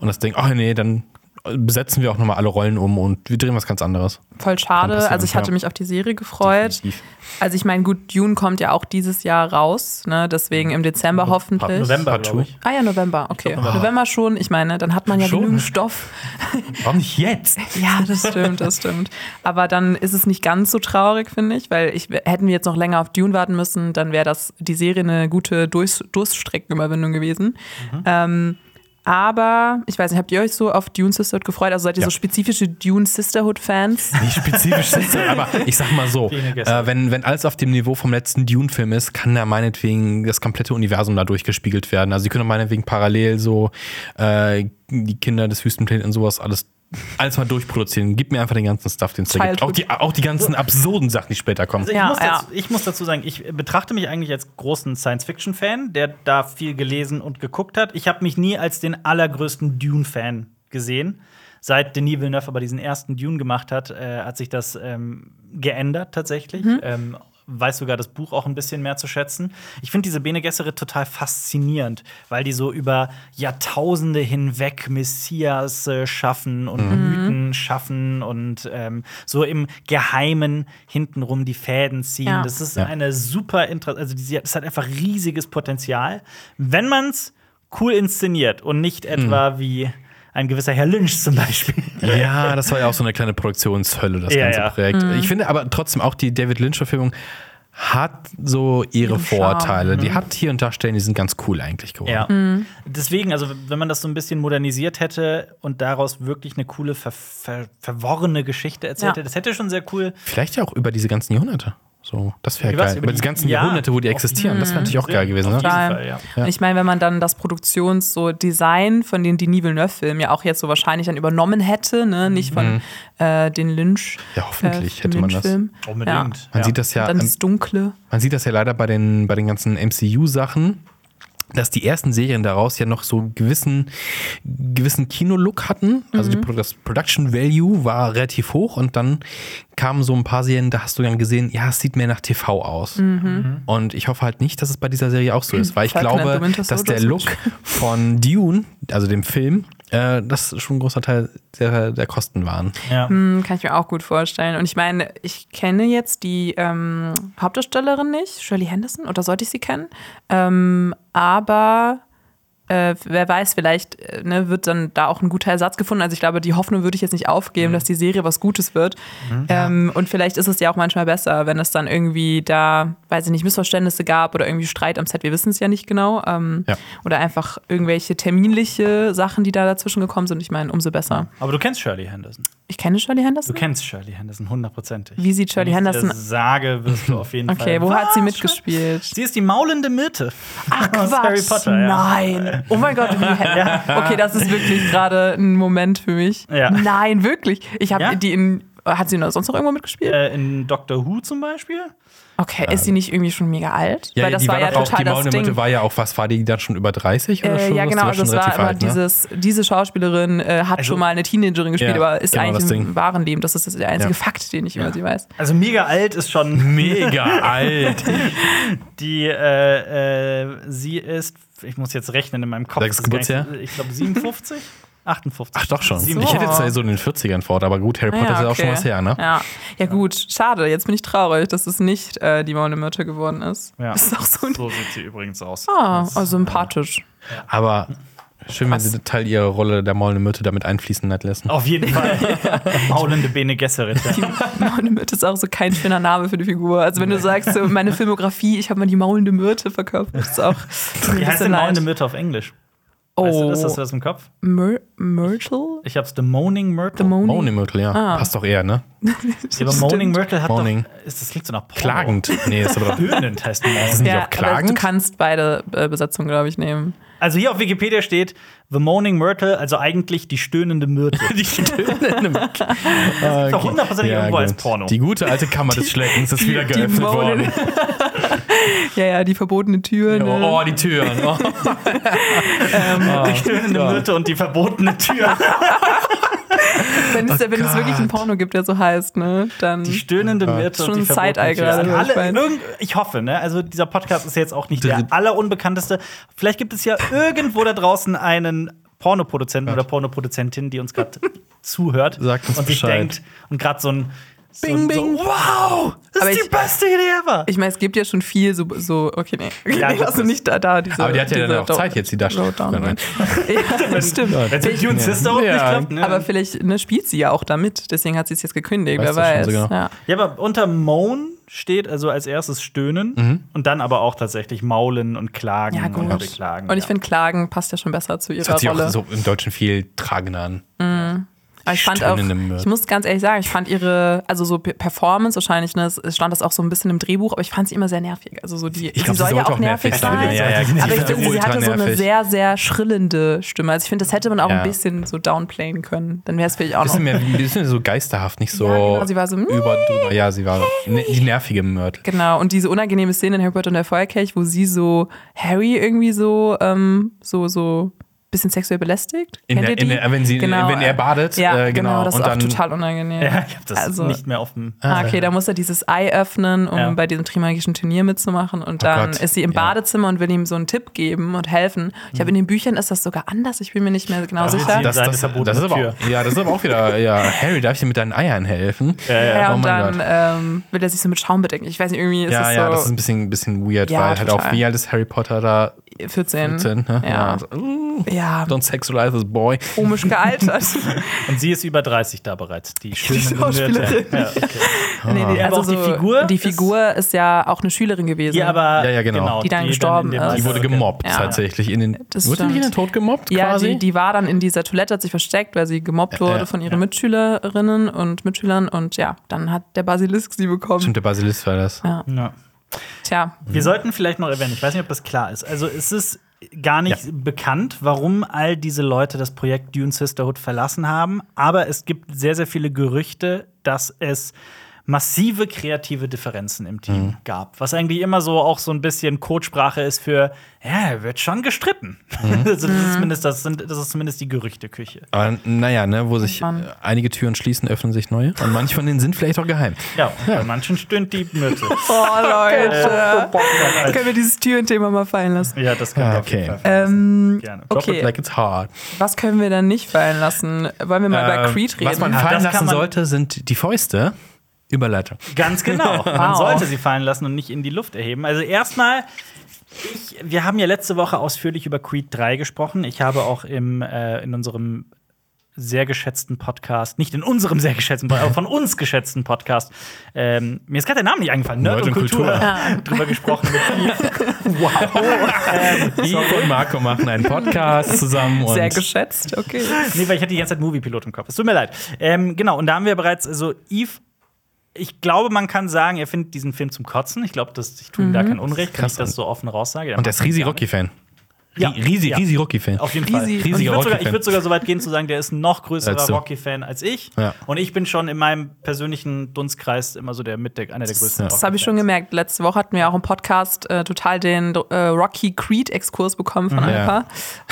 Und das denkt, ach nee, dann besetzen wir auch nochmal alle Rollen um und wir drehen was ganz anderes. Voll schade. Also ich hatte mich auf die Serie gefreut. Definitiv. Also ich meine, gut, Dune kommt ja auch dieses Jahr raus, ne? Deswegen im Dezember hoffentlich. November. Ah ja, November, okay. November schon. Ich meine, dann hat man ja Schon? genügend Stoff. [laughs] Warum nicht jetzt? Ja, das stimmt, das stimmt. Aber dann ist es nicht ganz so traurig, finde ich, weil ich, hätten wir jetzt noch länger auf Dune warten müssen, dann wäre das die Serie eine gute Durst, Durststreckenüberwindung gewesen. Ähm, aber ich weiß nicht, habt ihr euch so auf Dune Sisterhood gefreut? Also seid ihr Ja. so spezifische Dune Sisterhood-Fans? [laughs] Nicht spezifisch sitzen, aber ich sag mal so, [laughs] äh, wenn, wenn alles auf dem Niveau vom letzten Dune-Film ist, kann da meinetwegen das komplette Universum da durchgespiegelt werden. Also die können meinetwegen parallel so äh, die Kinder des Wüstenplaneten und sowas alles alles mal durchproduzieren. Gib mir einfach den ganzen Stuff, den es da gibt. Auch die, auch die ganzen absurden Sachen, die später kommen. Also ich, Ja, muss ja. dazu, ich muss dazu sagen, ich betrachte mich eigentlich als großen Science-Fiction-Fan, der da viel gelesen und geguckt hat. Ich habe mich nie als den allergrößten Dune-Fan gesehen. Seit Denis Villeneuve aber diesen ersten Dune gemacht hat, äh, hat sich das ähm, geändert tatsächlich. Ähm, weiß sogar das Buch auch ein bisschen mehr zu schätzen. Ich finde diese Bene Gesserit total faszinierend, weil die so über Jahrtausende hinweg Messias äh, schaffen und Mythen schaffen und ähm, so im Geheimen hintenrum die Fäden ziehen. Ja. Das ist Ja. eine super interessante, also die, das hat einfach riesiges Potenzial, wenn man es cool inszeniert und nicht etwa wie ein gewisser Herr Lynch zum Beispiel. Ja, das war ja auch so eine kleine Produktionshölle, das Ja, ganze ja. Projekt. Ich finde aber trotzdem auch die David Lynch-Verfilmung hat so ihre Vorteile. Charme. Die hat hier und da Stellen, die sind ganz cool eigentlich geworden. Ja. Deswegen, also wenn man das so ein bisschen modernisiert hätte und daraus wirklich eine coole, ver ver verworrene Geschichte erzählt Ja. hätte, das hätte schon sehr cool. Vielleicht ja auch über diese ganzen Jahrhunderte. So, das wäre geil. Über die- ganzen ja. Jahrhunderte, wo die existieren. Das wäre natürlich auch geil gewesen. Auf Ne? Fall, ja. Ja. Ich meine, wenn man dann das Produktions so Design von den Denis Villeneuve-Filmen ja auch jetzt so wahrscheinlich dann übernommen hätte, ne? nicht von äh, den Lynch. Ja, hoffentlich äh, hätte man das. Unbedingt. Ja. Man Ja. sieht das ja, Dann das Dunkle. man sieht das ja leider bei den, bei den ganzen MCU-Sachen, dass die ersten Serien daraus ja noch so einen gewissen, gewissen Kino-Look hatten. Also die, Pro- das Production Value war relativ hoch und dann kamen so ein paar Serien, da hast du dann gesehen, ja, es sieht mehr nach TV aus. Und ich hoffe halt nicht, dass es bei dieser Serie auch so ist, weil ich Falcon glaube, dass der Look von Dune, also dem Film, äh, das ist schon ein großer Teil der, der Kosten waren. Ja. Hm, kann ich mir auch gut vorstellen. Und ich meine, ich kenne jetzt die ähm, Hauptdarstellerin nicht, Shirley Henderson, oder sollte ich sie kennen? Ähm, aber äh, wer weiß, vielleicht äh, ne, wird dann da auch ein guter Ersatz gefunden. Also ich glaube, die Hoffnung würde ich jetzt nicht aufgeben, dass die Serie was Gutes wird. Ähm, und vielleicht ist es ja auch manchmal besser, wenn es dann irgendwie da, weiß ich nicht, Missverständnisse gab oder irgendwie Streit am Set. Wir wissen es ja nicht genau. Ähm, Ja. Oder einfach irgendwelche terminliche Sachen, die da dazwischen gekommen sind. Ich meine, umso besser. Aber du kennst Shirley Henderson. Ich kenne Shirley Du Henderson. kennst Shirley Henderson hundertprozentig. Wie sieht Shirley Wenn ich Henderson dir sage, wirst du auf jeden [laughs] Fall. Okay, wo hat sie Was? mitgespielt? Sie ist die maulende Myrte. Ach, [laughs] Aus Harry Potter, ja. Nein. Oh mein Gott, wie hä- Okay, das ist wirklich gerade ein Moment für mich. Ja. Nein, wirklich. Ich habe Ja? die in. Hat sie noch sonst noch irgendwo mitgespielt? Äh, in Doctor Who zum Beispiel. Okay, ist sie nicht irgendwie schon mega alt? Ja, Weil das die war ja doch auch, total die das Ding. War ja auch, was war die dann schon über 30 oder Äh, schon? ja, genau. Die Also es war immer alt, ne? dieses, diese Schauspielerin äh, hat Also- schon mal eine Teenagerin gespielt, Ja, aber ist genau, das eigentlich im Ding. wahren Leben. Das ist der einzige Ja. Fakt, den ich über sie weiß. Also mega alt ist schon. Mega [laughs] alt. Die, äh, äh, sie ist, ich muss jetzt rechnen in meinem Kopf. Ist nicht Geburtsjahr? so- Ich glaube 57, 58. Ach doch schon. Sieben- Ich hätte jetzt ja so in den 40ern fort, aber gut, Harry Potter ist ja auch schon was her, ne? Ja. ja, gut. Schade. Jetzt bin ich traurig, dass es nicht äh, die Maune Myrte geworden ist. Ja. Das [laughs] ist auch so ein. So sieht sie übrigens aus. Ah, also sympathisch. Aber schön, wenn sie Teil ihrer Rolle der maulenden Myrte damit einfließen hat lassen. Auf jeden Fall. [laughs] Maulende Bene Gesserit. Maulende Myrte ist auch so kein schöner Name für die Figur. Also wenn du sagst, so meine Filmografie, ich habe mal die maulende Myrte verkauft, ist auch Wie heißt denn Maulende. Myrte auf Englisch? Weißt du das? Hast du das im Kopf? Myr Myrtle? Ich hab's The Moaning Myrtle. The Moaning? Moaning Myrtle, ja. Ah. Passt doch eher, ne? Ja, aber Moaning Stimmt. Myrtle hat Moaning. doch. Ist, das klingt so nach Porno. Klagend. Nee, ist aber doch. Höhnend heißt Moaning. nicht Ja, auch klagend? du kannst beide äh, Besetzungen, glaube ich, nehmen. Also hier auf Wikipedia steht The Moaning Myrtle, also eigentlich die stöhnende Myrte. [laughs] Die stöhnende Myrtle. [laughs] doch hundertprozentig irgendwo als Porno. Die gute alte Kammer des Schleckens ist wieder geöffnet worden. [laughs] Ja, ja, die verbotene Tür. Ne? Oh, die Türen. Oh. Die stöhnende Myrte und die verbotene Tür. Wenn es, Oh wenn es wirklich einen. Porno gibt, der so heißt, ne? Dann. Die stöhnende Gott. Myrte Schon und die ein Side-Eye gerade, ich alle, bei. irgend, ich hoffe, ne? Also dieser Podcast ist jetzt auch nicht der allerunbekannteste. Vielleicht gibt es ja irgendwo da draußen einen Pornoproduzenten oder Pornoproduzentin, die uns gerade [laughs] zuhört Sagt uns und sich Bescheid. denkt und gerade so ein so, Bing, bing. So, wow, das Aber ist die ich- beste Idee ever. Ich meine, es gibt ja schon viel so, so okay, nee. Ja, Okay, gibt also nicht da, da diese, Aber die hat ja dann auch Zeit, jetzt die Lowdown- zu [laughs] Ja, das stimmt. Wenn es mit Dune Sisterhood Ja. nicht klappt, ne? Aber vielleicht ne, spielt sie ja auch damit, deswegen hat sie es jetzt gekündigt, Weißt wer weiß. so genau. ja. Ja, aber unter Moan steht also als erstes Stöhnen Mhm. und dann aber auch tatsächlich Maulen und Klagen Ja, gut. und beklagen. Und ich ja. finde, Klagen passt ja schon besser zu Das ihrer hört sich Rolle. auch so im Deutschen viel tragender an. Aber ich fand auch, ich muss ganz ehrlich sagen, ich fand ihre, also so Performance wahrscheinlich, ne, stand das auch so ein bisschen im Drehbuch, aber ich fand sie immer sehr nervig. Also so die, Ich glaub, sie soll ja auch nervig nervig sein. sein. Ja, ja, ja, aber ich finde, sie hatte so eine sehr, sehr schrillende Stimme. Also ich finde, das hätte man auch Ja. ein bisschen so downplayen können. Dann wäre es vielleicht auch noch. Bisschen, mehr, ein bisschen so geisterhaft, nicht so Ja, genau, sie war so, über. Ja, sie war ne, die nervige Mörtel. Genau, und diese unangenehme Szene in Harry Potter und der Feuerkelch, wo sie so Harry irgendwie so, ähm, so, so bisschen sexuell belästigt. In Kennt der, in der, wenn, sie, Genau, wenn er badet, Ja, äh, genau. genau, das und ist auch dann, total unangenehm. Ja, ich habe das Also- nicht mehr auf dem. Ah, okay, da muss er dieses Ei öffnen, um Ja. bei diesem trimagischen Turnier mitzumachen. Und dann Gott, ist sie im ja. Badezimmer und will ihm so einen Tipp geben und helfen. Ich habe in den Büchern ist das sogar anders. Ich bin mir nicht mehr genau sicher. das, das, verbotene das ist aber auch, ja, das ist aber auch wieder, ja, Harry, darf ich dir mit deinen Eiern helfen? Ja, ja. ja, oh und dann ähm, will er sich so mit Schaum bedecken. Ich weiß nicht, irgendwie ist Ja, es ja, so das ist ein bisschen, bisschen weird, Ja, weil halt auch, total. wie alt ist Harry Potter da? 14. 14, ne? Ja. so, uh, Ja, don't sexualize this boy. komisch gealtert. [laughs] Und sie ist über 30 da bereits, die stöhnende Schauspielerin. Ja, okay. [laughs] nee, nee, Ja, aber also auch die so, Figur Die ist- Figur ist, ja auch eine Schülerin gewesen. Die aber Ja, ja, genau. Die dann gestorben in dem- ist. Die wurde gemobbt Ja. tatsächlich. In den, Das wurde die in den stimmt. Tod gemobbt Ja, quasi? die, die war dann in dieser Toilette, hat sich versteckt, weil sie gemobbt wurde ja, von ihren Mitschülerinnen und Mitschülern. Und ja, dann hat der Basilisk sie bekommen. Stimmt, der Basilisk war das. Ja. Ja. Tja, Wir sollten vielleicht noch erwähnen, ich weiß nicht, ob das klar ist. Also es ist gar nicht Ja. bekannt, warum all diese Leute das Projekt Dune Sisterhood verlassen haben, aber es gibt sehr, sehr viele Gerüchte, dass es massive kreative Differenzen im Team Mhm. gab. Was eigentlich immer so auch so ein bisschen Codesprache ist für, ja, wird schon gestritten. Mhm. [laughs] also das, ist zumindest, das, sind, das ist zumindest die Gerüchteküche. Aber naja, ne, wo sich Mann. äh, einige Türen schließen, öffnen sich neue. Und manche von denen sind vielleicht auch geheim. Ja, bei manchen stöhnt die Myrte. [laughs] Oh, Leute. Können wir dieses Türenthema mal fallen lassen? ja, das können wir Ah, auf jeden okay. Fall Ähm, gerne. Drop it okay, like it's hard. was können wir dann nicht fallen lassen? Wollen wir mal über Ähm, Creed reden? Was man fallen kann lassen sollte, sind die Fäuste. Überleitung. Ganz genau. [laughs] Man Wow. sollte sie fallen lassen und nicht in die Luft erheben. Also erstmal, ich, wir haben ja letzte Woche ausführlich über Creed 3 gesprochen. Ich habe auch im, äh, in unserem sehr geschätzten Podcast, nicht in unserem sehr geschätzten Podcast, aber von uns geschätzten Podcast, ähm, mir ist gerade der Name nicht eingefallen, Nerd, Nerd und und Kultur, Kultur. drüber gesprochen mit [laughs] Wow. ähm, und Marco machen einen Podcast zusammen. Und Sehr geschätzt, okay. Nee, weil ich hatte die ganze Zeit Moviepilot im Kopf. Es tut mir leid. Ähm, genau, und da haben wir bereits, also Eve, ich glaube, man kann sagen, er findet diesen Film zum Kotzen. Ich glaube, dass ich tue ihm da kein Unrecht, wenn ich das so offen raussage. und der ist riesig Rocky-Fan. Ja. Riesig, Ja. riesig Rocky-Fan. Auf jeden Fall. Riesig. Und ich Riesiger würde sogar, würd sogar so weit gehen zu sagen, der ist ein noch größerer. Rocky-Fan als ich. Ja. Und ich bin schon in meinem persönlichen Dunstkreis immer so der mit der, einer der größten. Ja. Das habe ich schon gemerkt. Letzte Woche hatten wir auch im Podcast äh, total den äh, Rocky Creed-Exkurs bekommen von Mhm. Alpa.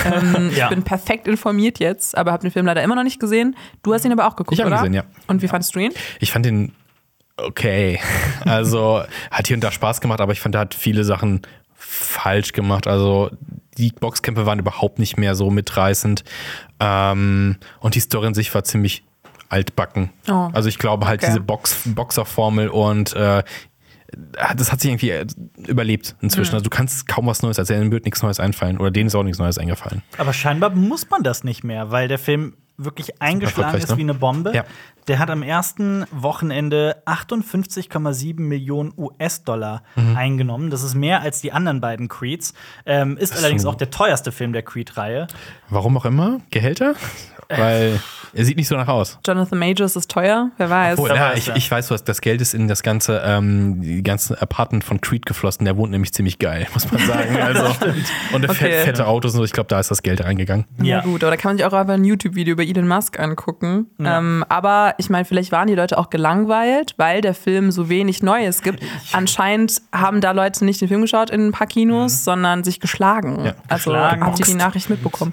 Ähm, [laughs] Ja. Ich bin perfekt informiert jetzt, aber habe den Film leider immer noch nicht gesehen. Du hast ihn aber auch geguckt, Ich hab ihn oder? gesehen, ja. Und wie fandest du ihn? Ich fand den okay. [laughs] Also hat hier und da Spaß gemacht, aber ich fand, er hat viele Sachen falsch gemacht. Also die Boxkämpfe waren überhaupt nicht mehr so mitreißend. Ähm, und die Story in sich war ziemlich altbacken. Oh. Also ich glaube halt Okay. diese Box Boxerformel und äh, das hat sich irgendwie äh, überlebt Mhm. inzwischen. Also du kannst kaum was Neues erzählen, wird nichts Neues einfallen. Oder denen ist auch nichts Neues eingefallen. Aber scheinbar muss man das nicht mehr, weil der Film wirklich eingeschlagen ist ne? wie eine Bombe. Ja. Der hat am ersten Wochenende 58,7 Millionen US-Dollar Mhm. eingenommen. Das ist mehr als die anderen beiden Creeds. Ähm, ist allerdings auch der teuerste Film der Creed-Reihe. Warum auch immer? Gehälter? Weil Er sieht nicht so nach aus. Jonathan Majors ist teuer, wer weiß. Oh, Wer ja, weiß, ich, ja. ich weiß was, das Geld ist in das ganze, ähm, die ganzen Apartment von Creed geflossen. Der wohnt nämlich ziemlich geil, muss man sagen. [laughs] Also, und Okay. fett, fette Autos und so, ich glaube, da ist das Geld reingegangen. Ja. Ja. gut, aber da kann man sich auch einfach ein YouTube-Video über Elon Musk angucken. Ähm, aber ich meine, vielleicht waren die Leute auch gelangweilt, weil der Film so wenig Neues gibt. Anscheinend haben da Leute nicht den Film geschaut in ein paar Kinos, sondern sich geschlagen. Ja, also geschlagen. habt ihr die Nachricht mitbekommen?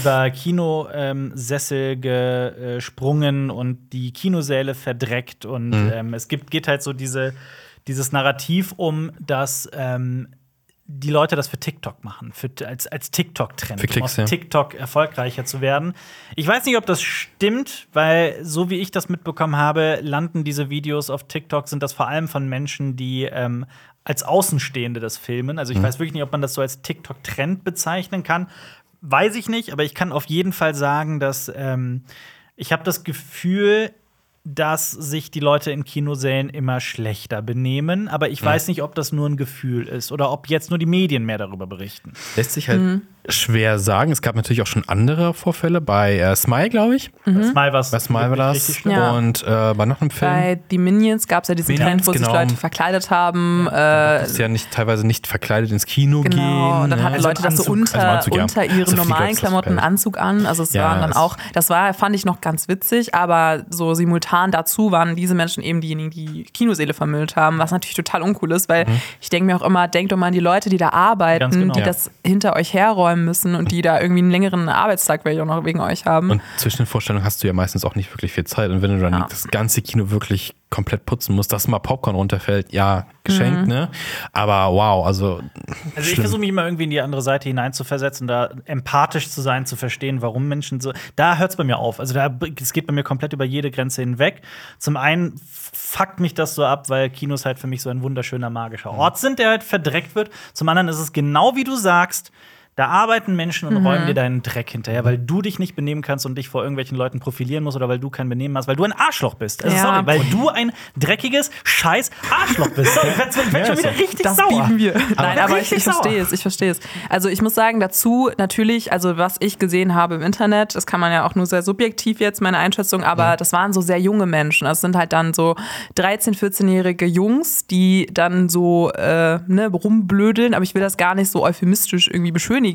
über Kinosessel gesprungen und die Kinosäle verdreckt. Und ähm, es gibt, geht halt so diese, dieses Narrativ um, dass ähm, die Leute das für TikTok machen, für, als, als TikTok-Trend, um auf ja. TikTok erfolgreicher zu werden. Ich weiß nicht, ob das stimmt, weil so wie ich das mitbekommen habe, landen diese Videos auf TikTok, sind das vor allem von Menschen, die ähm, als Außenstehende das filmen. Also ich weiß wirklich nicht, ob man das so als TikTok-Trend bezeichnen kann. Weiß ich nicht, aber ich kann auf jeden Fall sagen, dass ähm, ich habe das Gefühl, dass sich die Leute in Kinosälen immer schlechter benehmen. Aber ich weiß nicht, ob das nur ein Gefühl ist oder ob jetzt nur die Medien mehr darüber berichten. Lässt sich halt schwer sagen. Es gab natürlich auch schon andere Vorfälle bei äh, Smile, glaube ich. Das Mal was Bei Smile war das. Ja. Und äh, bei noch einem Film. Bei The Minions gab es ja diesen Minions, Trend, wo genau. sich Leute verkleidet haben. äh, ist ja nicht teilweise nicht verkleidet ins Kino gehen. Genau, und dann ne? hatten Also Leute im das so unter, Also Anzug, ja. unter ihren So viel normalen Klamotten. Anzug an. Also es Ja, waren dann das- auch, das war, fand ich noch ganz witzig, aber so simultan dazu waren diese Menschen eben diejenigen, die Kinoseele vermüllt haben, was natürlich total uncool ist, weil Mhm. ich denke mir auch immer, denkt doch mal an die Leute, die da arbeiten, genau. die Ja. das hinter euch herräumen müssen und die da irgendwie einen längeren Arbeitstag vielleicht auch noch wegen euch haben. Und zwischen den Vorstellungen hast du ja meistens auch nicht wirklich viel Zeit. Und wenn du dann Ja. das ganze Kino wirklich komplett putzen musst, dass mal Popcorn runterfällt, ja, geschenkt, Mhm. ne? Aber wow, also. Also ich versuche mich immer irgendwie in die andere Seite hineinzuversetzen, da empathisch zu sein, zu verstehen, warum Menschen so. Da hört es bei mir auf. Also da es geht bei mir komplett über jede Grenze hinweg. Zum einen fuckt mich das so ab, weil Kinos halt für mich so ein wunderschöner magischer Ort sind, der halt verdreckt wird. Zum anderen ist es genau wie du sagst. Da arbeiten Menschen und räumen dir deinen Dreck hinterher, weil du dich nicht benehmen kannst und dich vor irgendwelchen Leuten profilieren musst oder weil du kein Benehmen hast, weil du ein Arschloch bist. Also Ja. sorry, weil du ein dreckiges, scheiß Arschloch bist. Sorry, ich werd, werd schon wieder richtig das sauer. bieten wir. Nein, aber ich, ich verstehe es, ich verstehe es. Also ich muss sagen, dazu natürlich, also was ich gesehen habe im Internet, das kann man ja auch nur sehr subjektiv jetzt, meine Einschätzung, aber das waren so sehr junge Menschen. Das sind halt dann so 13-, 14-jährige Jungs, die dann so äh, ne, rumblödeln, aber ich will das gar nicht so euphemistisch irgendwie beschönigen,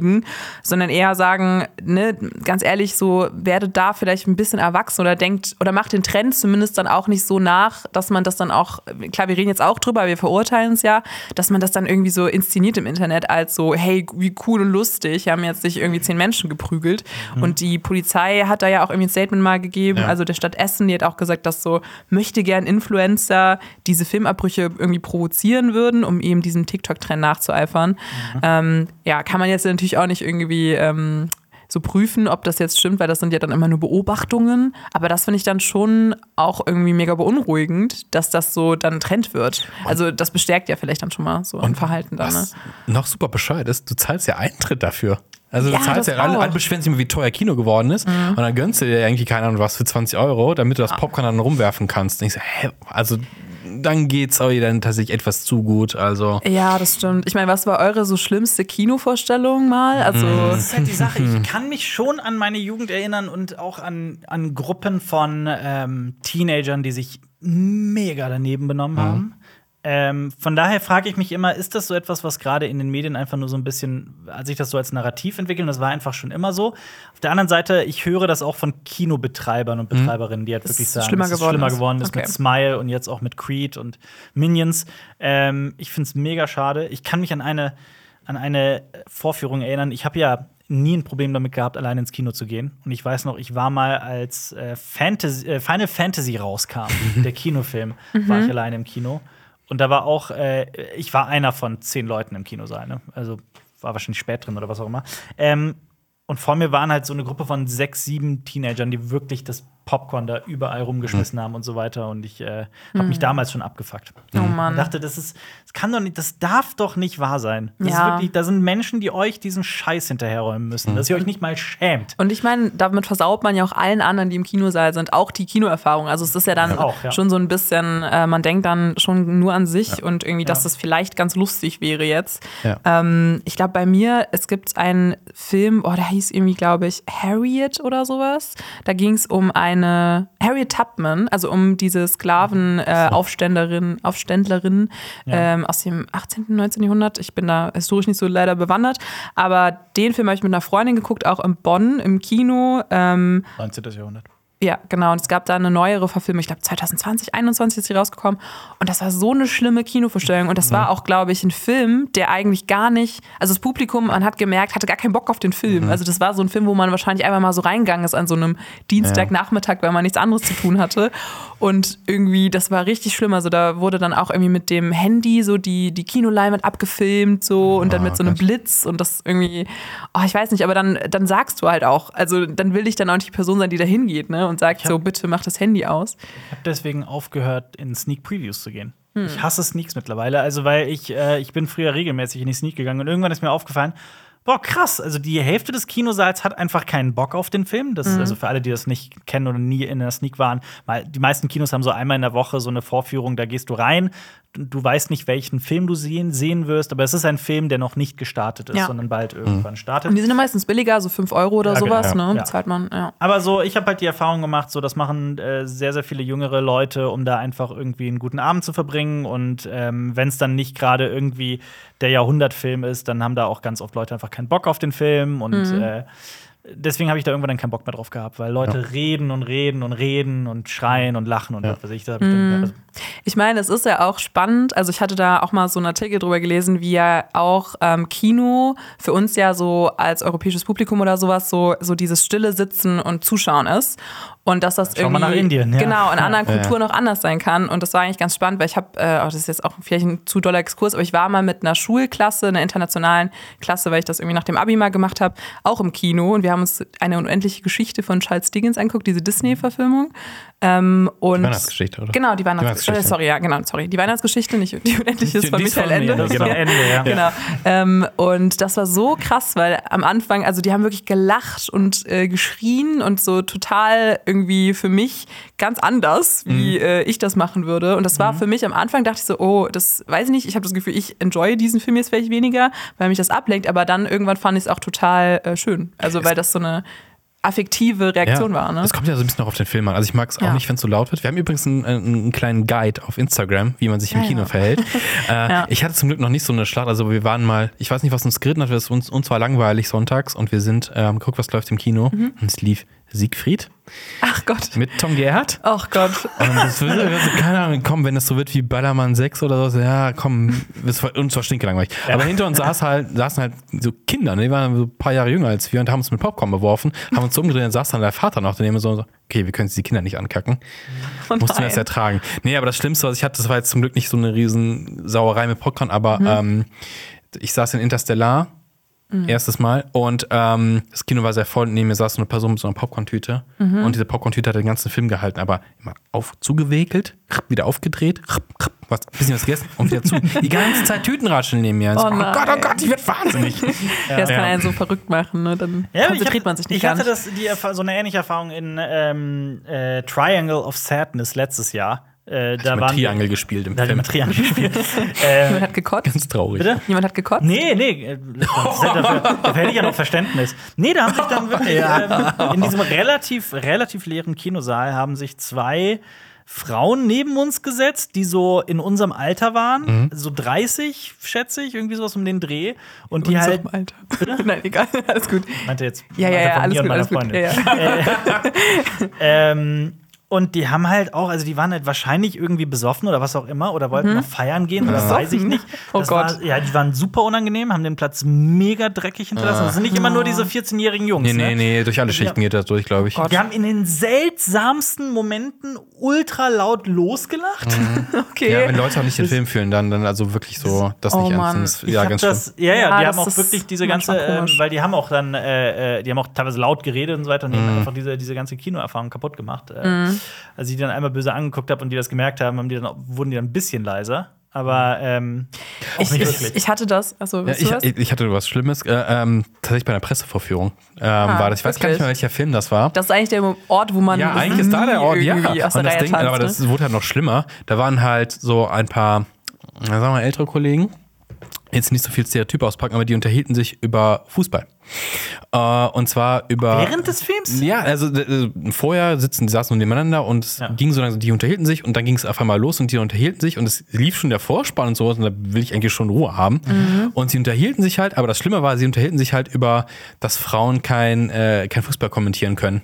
sondern eher sagen, ne, ganz ehrlich, so werdet da vielleicht ein bisschen erwachsen oder denkt oder macht den Trend zumindest dann auch nicht so nach, dass man das dann auch, klar, wir reden jetzt auch drüber, wir verurteilen es ja, dass man das dann irgendwie so inszeniert im Internet als so, hey, wie cool und lustig, haben jetzt sich irgendwie zehn Menschen geprügelt. Und die Polizei hat da ja auch irgendwie ein Statement mal gegeben, Ja. also der Stadt Essen, die hat auch gesagt, dass so möchte gern Influencer diese Filmabbrüche irgendwie provozieren würden, um eben diesem TikTok-Trend nachzueifern. Ähm, ja, kann man jetzt natürlich auch nicht irgendwie ähm, so prüfen, ob das jetzt stimmt, weil das sind ja dann immer nur Beobachtungen. Aber das finde ich dann schon auch irgendwie mega beunruhigend, dass das so dann Trend wird. Also das bestärkt ja vielleicht dann schon mal so ein Verhalten dann. Ne? Noch super bescheuert ist, du zahlst ja Eintritt dafür. Also du Ja, zahlst ja, alle, alle beschweren sich immer, wie teuer Kino geworden ist. Und dann gönnst du dir irgendwie, keine Ahnung, was für 20 Euro, damit du das Popcorn dann rumwerfen kannst. Und ich so, hä, also dann geht's euch dann tatsächlich etwas zu gut. Also Ja, das stimmt. Ich meine, was war eure so schlimmste Kinovorstellung mal? Also Das ist halt die Sache. Ich kann mich schon an meine Jugend erinnern und auch an, an Gruppen von ähm, Teenagern, die sich mega daneben benommen haben. Ähm, von daher frage ich mich immer, ist das so etwas, was gerade in den Medien einfach nur so ein bisschen, als sich das so als Narrativ entwickelt, das war einfach schon immer so. Auf der anderen Seite, ich höre das auch von Kinobetreibern und Betreiberinnen, die halt wirklich es sagen, schlimmer dass es schlimmer ist. geworden ist Okay. mit Smile und jetzt auch mit Creed und Minions. Ähm, ich finde es mega schade. Ich kann mich an eine, an eine Vorführung erinnern. Ich habe ja nie ein Problem damit gehabt, allein ins Kino zu gehen. Und ich weiß noch, ich war mal, als äh, Fantasy, äh, Final Fantasy rauskam, [laughs] der Kinofilm, war ich alleine im Kino. Und da war auch, äh, ich war einer von zehn Leuten im Kinosaal. Ne? Also war wahrscheinlich spät drin oder was auch immer. Ähm, und vor mir waren halt so eine Gruppe von sechs, sieben Teenagern, die wirklich das Popcorn da überall rumgeschmissen haben und so weiter. Und ich äh, habe mich damals schon abgefuckt. Oh Mann. Ich dachte, das ist, das kann doch nicht, das darf doch nicht wahr sein. Das ist Ja. wirklich, da sind Menschen, die euch diesen Scheiß hinterherräumen müssen, dass ihr euch nicht mal schämt. Und ich meine, damit versaut man ja auch allen anderen, die im Kinosaal sind, auch die Kinoerfahrung. Also es ist ja dann Auch, ja. schon so ein bisschen, äh, man denkt dann schon nur an sich und irgendwie, dass das vielleicht ganz lustig wäre jetzt. Ja. Ähm, ich glaube, bei mir, es gibt einen Film, oh, der hieß irgendwie, glaube ich, Harriet oder sowas. Da ging es um eine Harriet Tubman, also um diese Sklaven äh, Aufständlerin ähm, aus dem 18., 19. Jahrhundert. Ich bin da historisch nicht so leider bewandert, aber den Film habe ich mit einer Freundin geguckt, auch in Bonn im Kino. Ähm, 19. Jahrhundert. Ja, genau. Und es gab da eine neuere Verfilmung, ich glaube 2020, 2021 ist sie rausgekommen. Und das war so eine schlimme Kinovorstellung. Und das war auch, glaube ich, ein Film, der eigentlich gar nicht, also das Publikum, man hat gemerkt, hatte gar keinen Bock auf den Film. Also das war so ein Film, wo man wahrscheinlich einfach mal so reingegangen ist an so einem Dienstagnachmittag, weil man nichts anderes zu tun hatte. Und irgendwie, das war richtig schlimm. Also da wurde dann auch irgendwie mit dem Handy so die, die Kinoleinwand abgefilmt so und dann Oh mit so einem Gott. Blitz und das irgendwie, oh, ich weiß nicht, aber dann, dann sagst du halt auch, also dann will ich dann auch nicht die Person sein, die da hingeht, ne? Und sagt so, bitte mach das Handy aus. Ich habe deswegen aufgehört, in Sneak Previews zu gehen. Hm. Ich hasse Sneaks mittlerweile, also weil ich, äh, ich bin früher regelmäßig in die Sneak gegangen und irgendwann ist mir aufgefallen, boah, krass, also die Hälfte des Kinosaals hat einfach keinen Bock auf den Film. Das ist Mhm. also für alle, die das nicht kennen oder nie in der Sneak waren, weil die meisten Kinos haben so einmal in der Woche so eine Vorführung, da gehst du rein, du, weißt nicht, welchen Film du sehen, sehen wirst, aber es ist ein Film, der noch nicht gestartet ist, Ja. sondern bald irgendwann startet. Und die sind ja meistens billiger, so 5 Euro oder Ja, genau, sowas, ja. ne? Ja. Zahlt man, ja. Aber so, ich habe halt die Erfahrung gemacht, so das machen äh, sehr, sehr viele jüngere Leute, um da einfach irgendwie einen guten Abend zu verbringen. Und ähm, wenn es dann nicht gerade irgendwie der Jahrhundertfilm ist, dann haben da auch ganz oft Leute einfach keinen Bock auf den Film. Und Mhm. äh, deswegen habe ich da irgendwann dann keinen Bock mehr drauf gehabt, weil Leute reden und reden und reden und schreien und lachen und was weiß ich. Da ich Mhm. also, Ich meine, es ist ja auch spannend. Also ich hatte da auch mal so einen Artikel drüber gelesen, wie ja auch ähm, Kino für uns ja so als europäisches Publikum oder sowas so, so dieses stille Sitzen und Zuschauen ist. Und dass das Schau mal irgendwie nach Indien, ja. genau in anderen Ja. Kulturen auch anders sein kann. Und das war eigentlich ganz spannend, weil ich habe, äh, oh, das ist jetzt auch vielleicht ein zu doller Exkurs, aber ich war mal mit einer Schulklasse, einer internationalen Klasse, weil ich das irgendwie nach dem Abi mal gemacht habe, auch im Kino. Und wir haben uns eine unendliche Geschichte von Charles Dickens angeguckt, diese Disney-Verfilmung. Ähm, und Weihnachtsgeschichte, oder? Genau, die Weihnachtsgeschichte. Weihnachtsgeschichte. Äh, sorry, ja, genau, sorry. Die Weihnachtsgeschichte, nicht die unendliche ist von Die Michael Ende. genau, [laughs] Ende, ja. Genau. Ähm, und das war so krass, weil am Anfang, also die haben wirklich gelacht und äh, geschrien und so total irgendwie für mich ganz anders, wie Mhm. äh, ich das machen würde. Und das war für mich am Anfang, dachte ich so, oh, das weiß ich nicht, ich habe das Gefühl, ich enjoy diesen Film jetzt vielleicht weniger, weil mich das ablenkt, aber dann irgendwann fand ich es auch total äh, schön. Also weil das so eine affektive Reaktion war. Ne? Es kommt ja so ein bisschen noch auf den Film an. Also ich mag es auch Ja. nicht, wenn es so laut wird. Wir haben übrigens einen, einen kleinen Guide auf Instagram, wie man sich im Ja, Kino ja. verhält. [laughs] äh, Ja. Ich hatte zum Glück noch nicht so eine Schlacht. Also wir waren mal, ich weiß nicht, was uns geritten hat, es uns, uns war langweilig sonntags und wir sind, ähm, guck, was läuft im Kino. Mhm. Und es lief Siegfried Ach Gott. mit Tom Gerhardt. Ach Gott. Und das wird, also, keine Ahnung, komm, wenn das so wird wie Ballermann 6 oder so, ja, komm, das war, uns war stinkelangweilig. Aber hinter uns saß halt, saßen halt so Kinder, ne, die waren so ein paar Jahre jünger als wir und haben uns mit Popcorn beworfen, haben uns so umgedreht und saß dann der Vater noch daneben so, so, okay, wir können jetzt die Kinder nicht ankacken. Oh Mussten wir das ertragen. Nee, aber das Schlimmste, was ich hatte, das war jetzt zum Glück nicht so eine riesen Sauerei mit Popcorn, aber Mhm. ähm, ich saß in Interstellar Mhm. erstes Mal und ähm, das Kino war sehr voll. Neben mir saß so eine Person mit so einer Popcorn-Tüte Mhm. und diese Popcorn-Tüte hat den ganzen Film gehalten, aber immer auf zugewickelt, wieder aufgedreht, was, bisschen was gegessen und wieder zu. Die ganze Zeit Tütenratscheln neben mir. Oh oh, Gott, oh. Gott, ich werde wahnsinnig. [laughs] Ja, das kann einen so verrückt machen, ne? Dann Ja, konzentriert hab- man sich nicht Ich hatte das, die, so eine ähnliche Erfahrung in ähm, äh, Triangle of Sadness letztes Jahr. Äh, da Mit waren Triangel gespielt im Da hat Film. jemand Triangel gespielt. [laughs] Jemand äh, hat gekotzt. Ganz traurig. bitte? Jemand hat gekotzt. Nee, nee, äh, dafür, dafür hätte ich ja noch Verständnis. Nee, da haben sich dann wirklich ähm, in diesem relativ, relativ leeren Kinosaal haben sich zwei Frauen neben uns gesetzt, die so in unserem Alter waren, so 30, schätze ich, irgendwie sowas um den Dreh. Und die Und so halt, Alter. [laughs] Nein, egal, alles gut. meinte jetzt, Ja, ja, ja, alles gut, meiner alles gut. Freundin. Ja, ja. [laughs] Ähm, Und die haben halt auch, also die waren halt wahrscheinlich irgendwie besoffen oder was auch immer oder wollten noch feiern gehen oder weiß ich nicht. Oh Das Gott. War, ja, die waren super unangenehm, haben den Platz mega dreckig hinterlassen. Das sind nicht immer nur diese 14-jährigen Jungs. Nee, nee, ne? nee, durch alle Schichten geht das durch, glaube ich. Die haben in den seltsamsten Momenten ultra laut losgelacht. [laughs] Okay. Ja, wenn Leute auch nicht den Film fühlen, dann, dann also wirklich so das Oh nicht ernst. Ja, ganz schön. das, ja, ja, Ja, die haben auch wirklich diese ganze, komisch. weil die haben auch dann, äh, äh, die haben auch teilweise laut geredet und so weiter und die Mhm. haben einfach diese, diese ganze Kinoerfahrung kaputt gemacht. Äh, Als ich die dann einmal böse angeguckt habe und die das gemerkt haben, haben die dann, wurden die dann ein bisschen leiser. Aber ähm, auch Ich, nicht ich, wirklich. ich hatte das. Also, Ja, was? ich, ich hatte was Schlimmes, äh, ähm, tatsächlich bei einer Pressevorführung ähm, war das. Ich weiß gar nicht mehr, welcher Film das war. das ist eigentlich der Ort, wo man Ja, eigentlich ist da der Ort, ja. Und das Reihe Ding, aber tanzt, das ne? wurde halt noch schlimmer. Da waren halt so ein paar, na, sagen wir mal, ältere Kollegen. Jetzt nicht so viel Stereotyp auspacken, aber die unterhielten sich über Fußball. Äh, und zwar über. Während des Films? Ja, also äh, vorher sitzen, die saßen nebeneinander und es Ja. ging so lange, die unterhielten sich und dann ging es auf einmal los und die unterhielten sich und es lief schon der Vorspann und sowas und da will ich eigentlich schon Ruhe haben. Mhm. Und sie unterhielten sich halt, aber das Schlimme war, sie unterhielten sich halt über, dass Frauen kein, äh, kein Fußball kommentieren können.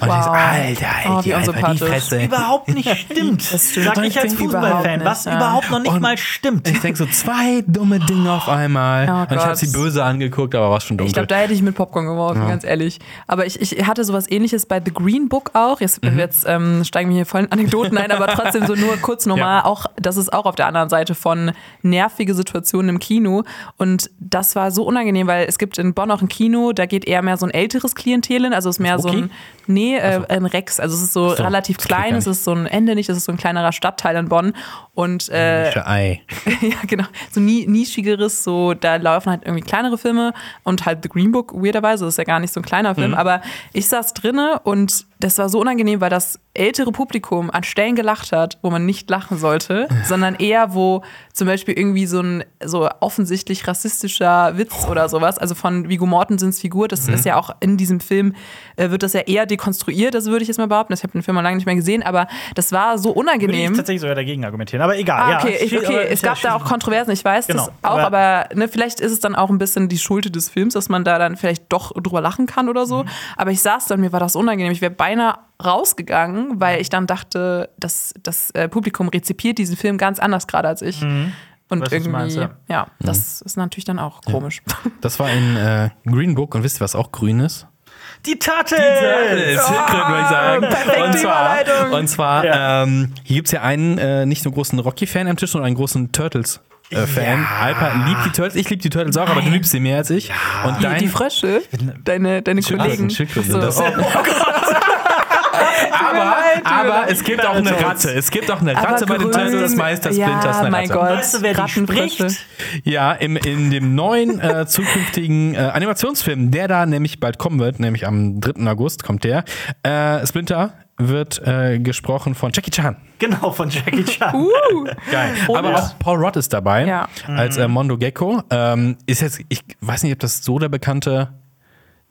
Und ich Wow. so, Alter, Oh, Alter, wie unsympathisch. Überhaupt nicht [laughs] stimmt. Das stimmt Sag ich als Fußballfan, was ja. überhaupt noch nicht Und- mal stimmt. Ich denke so, zwei dumme Dinge auf einmal. Oh und ich habe sie böse angeguckt, aber war schon dunkel. Ich glaube, da hätte ich mit Popcorn geworfen, ganz ehrlich. Aber ich, ich hatte sowas ähnliches bei The Green Book auch. Jetzt, Mhm. jetzt ähm, steigen wir hier voll in Anekdoten ein, aber trotzdem so nur kurz nochmal. Ja. Auch, das ist auch auf der anderen Seite von nervige Situationen im Kino. Und das war so unangenehm, weil es gibt in Bonn auch ein Kino, da geht eher mehr so ein älteres Klientel hin. Also es ist mehr so Wookie? ein, nee, äh, ein Rex. Also es ist so, so, relativ klein, es ist so ein Ende nicht, es ist so ein kleinerer Stadtteil in Bonn. Und äh, Ei. [laughs] ja, genau. So ni nischigeres, so da laufen halt irgendwie kleinere Filme und halt The Green Book, weirderweise, das ist ja gar nicht so ein kleiner Film, aber ich saß drinne und das war so unangenehm, weil das ältere Publikum an Stellen gelacht hat, wo man nicht lachen sollte, [laughs] sondern eher, wo zum Beispiel irgendwie so ein so offensichtlich rassistischer Witz oder sowas, also von Viggo Mortensens Figur, das ist ja auch in diesem Film, äh, wird das ja eher dekonstruiert, das würde ich jetzt mal behaupten. Ich habe den Film mal lange nicht mehr gesehen, aber das war so Würde ich unangenehm. tatsächlich sogar dagegen argumentieren. Aber egal. Ah, ja, okay, ich, schieß- okay. es ja, gab da auch Kontroversen, ich weiß Genau, das auch, aber- aber, ne, vielleicht ist es dann auch ein bisschen die Schuld des Films, dass man da dann vielleicht doch drüber lachen kann oder so. Aber ich saß da und mir war das unangenehm. Ich wäre beinahe rausgegangen, weil ich dann dachte, dass das äh, Publikum rezipiert diesen Film ganz anders gerade als ich. Und Weiß, was du irgendwie, meinst, ja, ja. das ist natürlich dann auch komisch. Das war in äh, Green Book und wisst ihr, was auch grün ist? Die Turtles! Secret, würde ich sagen. und zwar, und zwar Ja. ähm, hier gibt es ja einen äh, nicht nur großen Rocky-Fan am Tisch, sondern einen großen Turtles-Fan. Ja. Alper liebt die Turtles. Ich liebe die Turtles auch, aber du liebst sie mehr als ich. Und Die, dein, die Frösche, deine, deine Kollegen. Ach so, das. oh. Aber, aber es gibt auch eine Ratte. Es gibt auch eine Aber Ratte bei den grün- Turtles. Meister Splinter ist Ja, eine mein Ratte. Gott. Weißt du, wer die Rattenfrösche. spricht? Ja, im, in dem neuen äh, zukünftigen äh, Animationsfilm, der da nämlich bald kommen wird, nämlich am 3. August kommt der. Äh, Splinter wird äh, gesprochen von Jackie Chan. Genau, von Jackie [laughs] Chan. Uh. Geil. Und- Aber auch Paul Rudd ist dabei Ja. als äh, Mondo Gecko. Ähm, ist jetzt, ich weiß nicht, ob das so der bekannte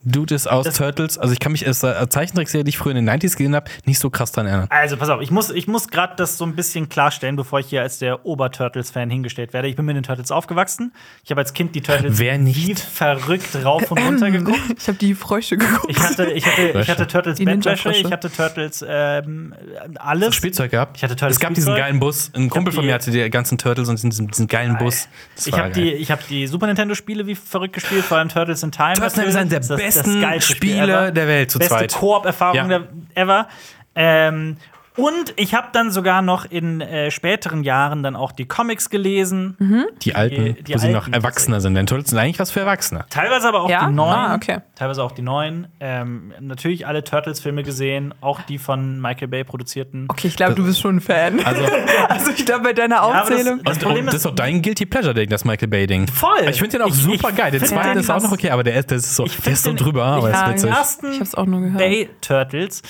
Dude ist aus Das- Turtles. Also ich kann mich als äh, Zeichentrickserie, die ich früher in den 90s gesehen habe, nicht so krass dran erinnern. Also, pass auf, ich muss, ich muss gerade das so ein bisschen klarstellen, bevor ich hier als der Ober-Turtles-Fan hingestellt werde. Ich bin mit den Turtles aufgewachsen. Ich habe als Kind die Turtles Wer nicht? wie verrückt rauf und runter geguckt. [laughs] Ich habe die Frösche geguckt. Ich hatte, ich hatte, ich hatte Turtles Bettwäsche, Ninja-Frösche. ich hatte Turtles ähm, alles. Spielzeug gehabt? Ich hatte Turtles Es gab diesen Spielzeug. geilen Bus. Ein Kumpel von die- mir hatte die ganzen Turtles und diesen, diesen geilen Bus. Das Ich habe geil. die, ich hab die Super Nintendo-Spiele wie verrückt gespielt, vor allem Turtles in Time. Turtles natürlich. sind der das besten Spiel Spiele ever. der Welt zu Beste zweit. Koop-Erfahrung Ja. ever. Ähm, und ich habe dann sogar noch in äh, späteren Jahren dann auch die Comics gelesen. Die alten, die wo sie noch Erwachsener sind. Denn Turtles sind eigentlich was für Erwachsene. Teilweise aber auch Ja? die neuen. Ah, okay. Teilweise auch die neuen. Ähm, natürlich alle Turtles-Filme gesehen, auch die von Michael Bay produzierten. Okay, ich glaube, du bist schon ein Fan. Also, [laughs] Also ich glaube, bei deiner aber das- Aufzählung. das und, Problem und das ist auch dein Guilty Pleasure-Ding, das Michael Bay-Ding. Voll. Ich finde den auch Ich- super ich geil. Der zweite ist auch noch okay, aber der, ist- der ist so, Ich der ist so den- drüber, aber ich ist mag witzig. Ich hab's auch nur gehört. Bay Turtles.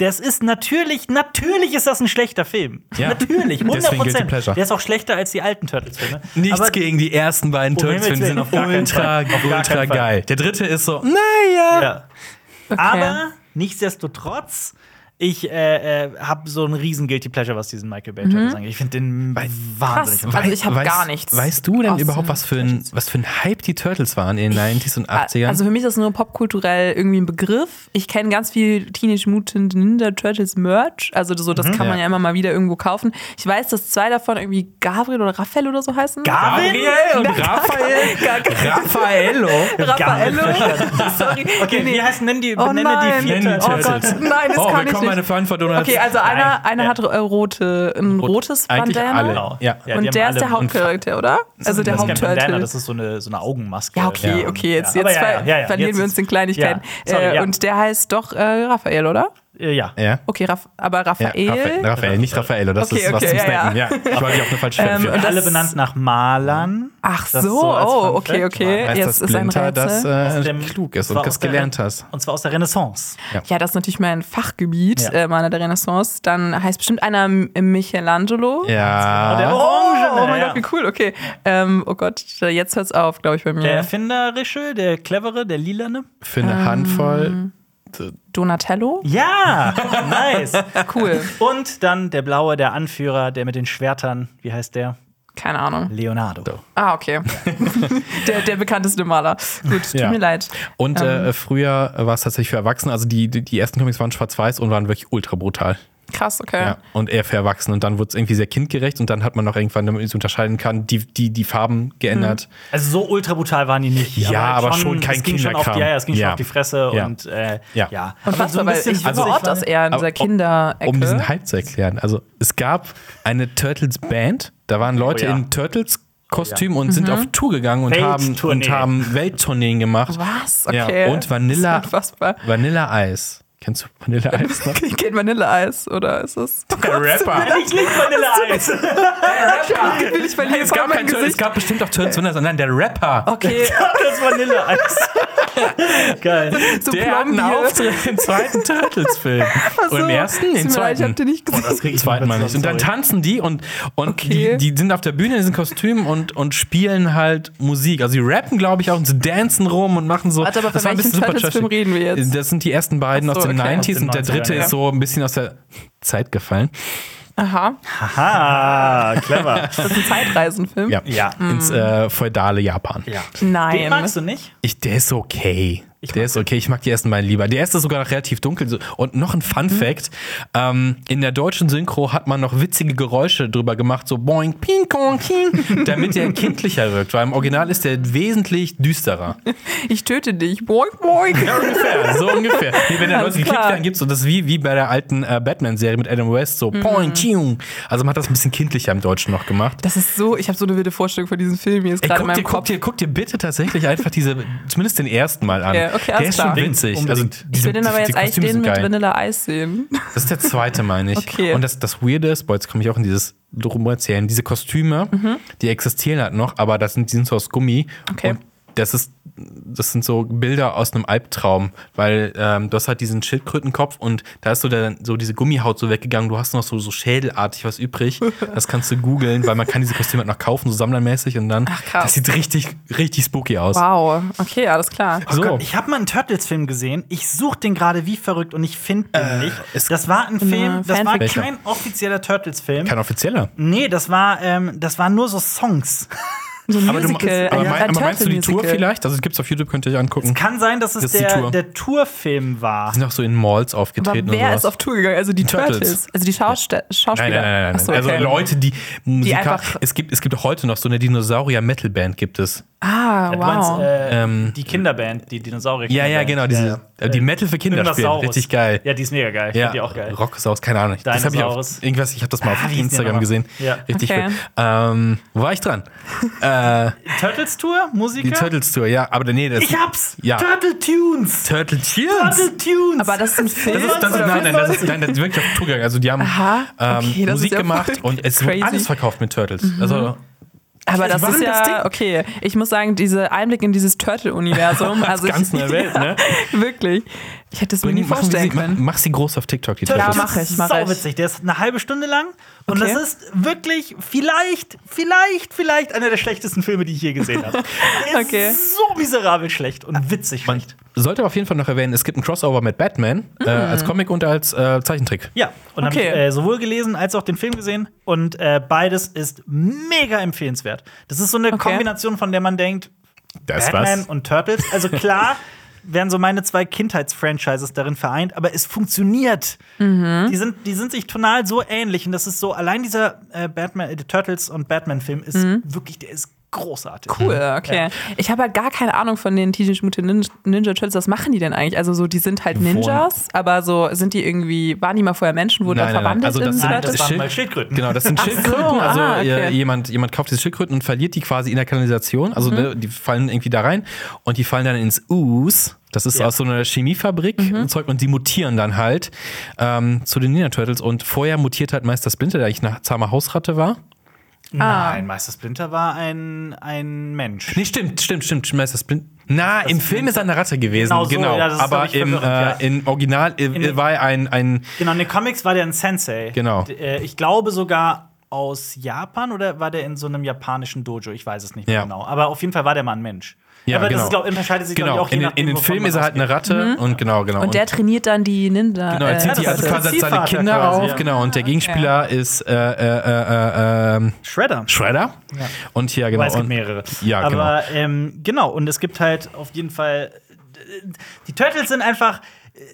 Das ist natürlich, natürlich ist das ein schlechter Film. Ja. Natürlich, 100 Deswegen Guilty Pleasure. Der ist auch schlechter als die alten Turtles-Filme. Nichts Aber gegen die ersten beiden Turtles, Himmels die sind auf ultra, Fall. Auf ultra geil. Der dritte ist so, naja. Ja. Aber nichtsdestotrotz ich äh, äh, habe so einen riesen Guilty Pleasure, was diesen Michael Bay Turtles angeht. Ich finde den wahnsinnig. Krass. Also ich hab Weißt- gar nichts Weißt du denn überhaupt, was für, ein, was für ein Hype die Turtles waren in den 90s und 80ern? Also für mich ist das nur popkulturell irgendwie ein Begriff. Ich kenne ganz viel Teenage Mutant Ninja Turtles Merch. Also so, das kann man Ja. ja immer mal wieder irgendwo kaufen. Ich weiß, dass zwei davon irgendwie Gabriel oder Raphael oder so heißen. Gabriel und [laughs] Raphael. Raffaello. [laughs] Raffaello. Sorry. Okay, Nee, wie heißen denn die, Oh benenne nein. die vier Oh Turtles? Gott, nein, das Oh, kann ich nicht. Meine Verantwortung Okay, also einer, einer hat äh, rote, ein rotes Eigentlich Bandana. alle. Genau. Ja. Ja, und der ist der Hauptcharakter, oder? Also der Hauptturtle. das ist so eine, so eine Augenmaske. Ja, okay, okay, jetzt, jetzt ja, ver ja, ja, verlieren jetzt wir uns in Kleinigkeiten. Ja, sorry, äh, ja. Und der heißt doch äh, Raphael, oder? Äh, ja. Ja. Okay, Raff aber Ja, Raphael. Raphael, Raphael, nicht Raffaello, das Okay, ist was okay, zum ja, Snacken. Ja, Ich wollte dich auf eine falsche Ähm, das- Alle benannt nach Malern. Ach so, so oh, okay, okay. Heißt Jetzt das ist ein Splinter, Rätsel. das äh, dem- klug ist das war und das der- gelernt hast. Und zwar aus der Renaissance. Ja, das ist natürlich mein Fachgebiet, Ja. äh, meiner der Renaissance. Dann heißt bestimmt einer Michelangelo. Ja. Der Oh, Orangene, oh mein ja. Gott, wie cool, okay. Ähm, oh Gott, jetzt hört's auf, glaube ich, bei Der mir. Erfinderische, der Clevere, der Lilane. Für eine Handvoll. Donatello? Ja, nice. [laughs] Cool. Und dann der Blaue, der Anführer, der mit den Schwertern. Wie heißt der? Keine Ahnung. Leonardo. Ah, okay. [laughs] der, der bekannteste Maler. Gut, tut Ja. mir leid. Und Ähm. äh, früher war es tatsächlich für Erwachsene, also die, die, die ersten Comics waren schwarz-weiß und waren wirklich ultra brutal. Krass, okay. Ja. Und eher für Erwachsene. Und dann wurde es irgendwie sehr kindgerecht und dann hat man noch irgendwann, damit man es unterscheiden kann, die, die, die Farben geändert. Also so ultra brutal waren die nicht. Ja, aber schon kein es ging schon auf die, Kinderkram. ja, ja, es ging schon Ja. auf die Fresse Ja. und äh, Ja. ja. Und was, weil ich also verorte das eher in dieser Aber- Kinderecke. Um diesen Hype zu erklären. Also es gab eine Turtles-Band, da waren Leute Oh ja. in Turtles-Kostüm und sind Mhm. auf Tour gegangen und haben, und haben Welttourneen gemacht. Was? Ja. Okay. Und Vanilla, unfassbar. Vanilla-Eis. Kennst du Vanilleeis noch? [laughs] Geht Vanilleeis oder ist es? Der Rapper. Ich liebe Vanilleeis. [laughs] Will ich verlieren Es gab, kein Turtles, es gab bestimmt auch Turtles, sondern nein, der Rapper. Okay, [laughs] Das Vanilleeis. Geil. so Der hat einen. Auftritt im zweiten Turtles-Film. So. Und im ersten, im leid, Ich hab zweiten. den nicht gesehen. Das krieg Im ich zweiten nicht meine ich. Und dann tanzen die und, und Okay. die, die sind auf der Bühne in diesen Kostümen und, und spielen halt Musik. Also die rappen, glaube ich, auch und sie dancen rum und machen so. Warte, aber das von war ein welchem bisschen super Turtles-Film reden wir jetzt? Das sind die ersten beiden so, aus den okay. 90s Aus den und der 90ern, dritte ja. ist so ein bisschen aus der Zeit gefallen. Aha, Haha, clever. [laughs] das ist ein Zeitreisenfilm. Ja. Ja. Ins äh, feudale Japan. ja. Nein. Den magst du nicht? Ich, der ist okay. Der ist okay. Ich mag die ersten beiden lieber. Der erste ist sogar noch relativ dunkel. Und noch ein Fun Fact: ähm, In der deutschen Synchro hat man noch witzige Geräusche drüber gemacht, so boing, ping, kong, king, [laughs] damit der kindlicher wirkt. Weil im Original ist der wesentlich düsterer. [laughs] Ich töte dich. Boink, boink. Ja, ungefähr. So ungefähr. Nee, wenn der Leute geklickt werden, gibt so das wie, wie bei der alten äh, Batman-Serie mit Adam West, so boing, ting. Also man hat das ein bisschen kindlicher im Deutschen noch gemacht. Das ist so, ich habe so eine wilde Vorstellung von diesem Film hier ist Ey, gerade in guck, dir, meinem guck, Kopf. dir, guck dir bitte tatsächlich einfach diese, zumindest den ersten Mal an. Ja, okay, der alles ist schon klar. witzig. Unbedingt. Also, Ich Ich will den aber jetzt eigentlich Kostüme den sind mit geil. Vanilla Eis sehen. Das ist der zweite, meine ich. Okay. Und das, das Weirde ist, boah, jetzt komme ich auch in dieses drum erzählen, diese Kostüme, die existieren halt noch, aber das sind, die sind so aus Gummi. Okay. Und das ist, das sind so Bilder aus einem Albtraum, weil ähm, du hast halt diesen Schildkrötenkopf und da ist so, der, so diese Gummihaut so weggegangen, du hast noch so, so schädelartig was übrig. [laughs] Das kannst du googeln, weil man kann diese Kostüme halt noch kaufen, so sammlermäßig und dann. Ach, krass. Das sieht richtig, richtig spooky aus. Wow. Okay, alles klar. So. Gott, ich habe mal einen Turtles-Film gesehen. Ich suche den gerade wie verrückt und ich finde den nicht. es- Das war ein Film, das war kein offizieller Turtles-Film. Kein offizieller. Nee, das war, ähm, das waren nur so Songs. [laughs] So ein Aber, du, Musical. aber, ein- mein, ein aber meinst du die Tour vielleicht? Also gibt's auf YouTube, könnt ihr euch angucken. Kann sein, dass es Das ist die der, Tour. der Tourfilm war. sind auch so in Malls Aber aufgetreten wer und ist auf Tour gegangen? Also die Turtles. Turtles. Also die Schauste Schauspieler. Nein, nein, nein, nein. So, Also okay. Leute, die Musiker. einfach- es, gibt, es gibt auch heute noch so eine Dinosaurier-Metal-Band gibt es. Ah, Du meinst, wow. äh, Ähm, die Kinderband, die Dinosaurier. Ja, ja, genau. Diese, äh, die Metal für Kinder spielen. Richtig geil. Ja, die ist mega geil. Ich Ja, find die auch geil. Rocksaus, keine Ahnung. Das habe ich auf, Dinosaurus. irgendwas, ich habe das mal Ah, auf die Instagram gesehen. Ja. Richtig Okay. cool. Ähm, wo war ich dran? äh, [laughs] Turtles Tour? Musiker? die Turtles Tour, ja. Aber nee, das Ich hab's! Ja. Turtle Tunes! Turtle Tunes. Turtle Tunes! Aber das ist ein Film. Das ist, das ist, nein, nein, das ist, nein, das ist wirklich auf Tour gegangen. Also die haben Aha, ähm, okay, das Musik ja gemacht und es Crazy. wird alles verkauft mit Turtles. Also Aber das ist das Ding? ja, okay. Ich muss sagen, diese Einblick in dieses Turtle-Universum, [laughs] also ganz ich, neue Welt, ne? [laughs] Wirklich. Ich hätte es mir nie vorstellen sie, mach, können. mach sie groß auf TikTok, die Ja, mach ich, mach sau ich. witzig. Der ist eine halbe Stunde lang. Und Okay. das ist wirklich vielleicht, vielleicht, vielleicht einer der schlechtesten Filme, die ich je gesehen habe. [laughs] Der Okay. ist so miserabel schlecht und witzig Man schlecht. sollte auf jeden Fall noch erwähnen, es gibt ein Crossover mit Batman äh, als Comic und als äh, Zeichentrick. Ja, und Okay. habe ich äh, sowohl gelesen als auch den Film gesehen. Und äh, beides ist mega empfehlenswert. Das ist so eine Okay. Kombination, von der man denkt, Das Batman was? und Turtles. Also klar [laughs] werden so meine zwei Kindheitsfranchises darin vereint, aber es funktioniert. Mhm. Die, sind, die sind sich tonal so ähnlich und das ist so, allein dieser äh, Batman, äh, Turtles und Batman-Film ist wirklich, der ist großartig. Mhm. Cool, okay. Ich habe halt gar keine Ahnung von den Teenage Mutant Ninja, Ninja Turtles. Was machen die denn eigentlich? Also so, die sind halt Ninjas, aber so sind die irgendwie, waren die mal vorher Menschen, wurden Nein, dann verwandelt Also das in sind- das waren mal Schildkröten. Genau, das sind Ach so, Schildkröten. also ah, okay. jemand, jemand kauft diese Schildkröten und verliert die quasi in der Kanalisation. Also ne, die fallen irgendwie da rein und die fallen dann ins Ooze. Das ist Ja. aus so einer Chemiefabrik und Zeug und die mutieren dann halt ähm, zu den Ninja Turtles. Und vorher mutiert halt Meister Splinter, der eigentlich eine zahme Hausratte war. Nein, Meister Splinter war ein, ein Mensch. Nee, stimmt, stimmt, stimmt. Meister Splinter. Na, im Film ist er eine Ratte gewesen, Genau so, genau. ja, das Aber im, ja. äh, im Original äh, den- war er ein, ein Genau, in den Comics war der ein Sensei. Genau. Äh, Ich glaube sogar aus Japan oder war der in so einem japanischen Dojo? Ich weiß es nicht mehr Ja. genau. Aber auf jeden Fall war der mal ein Mensch. Ja, aber genau. das ist, glaub, unterscheidet sich genau. ich, auch je in, den- nachdem, in den Filmen ist er halt eine. Ratte und genau, genau. Und der trainiert dann die Ninja. Genau, er zieht äh, die also quasi seine Kinder quasi, auf, ja. genau. Und der Gegenspieler ist äh, äh, äh, äh, Shredder. Shredder. Und hier, genau. Weil es gibt und, mehrere. Ja, genau. Aber ähm, genau, und es gibt halt auf jeden Fall. Die Turtles sind einfach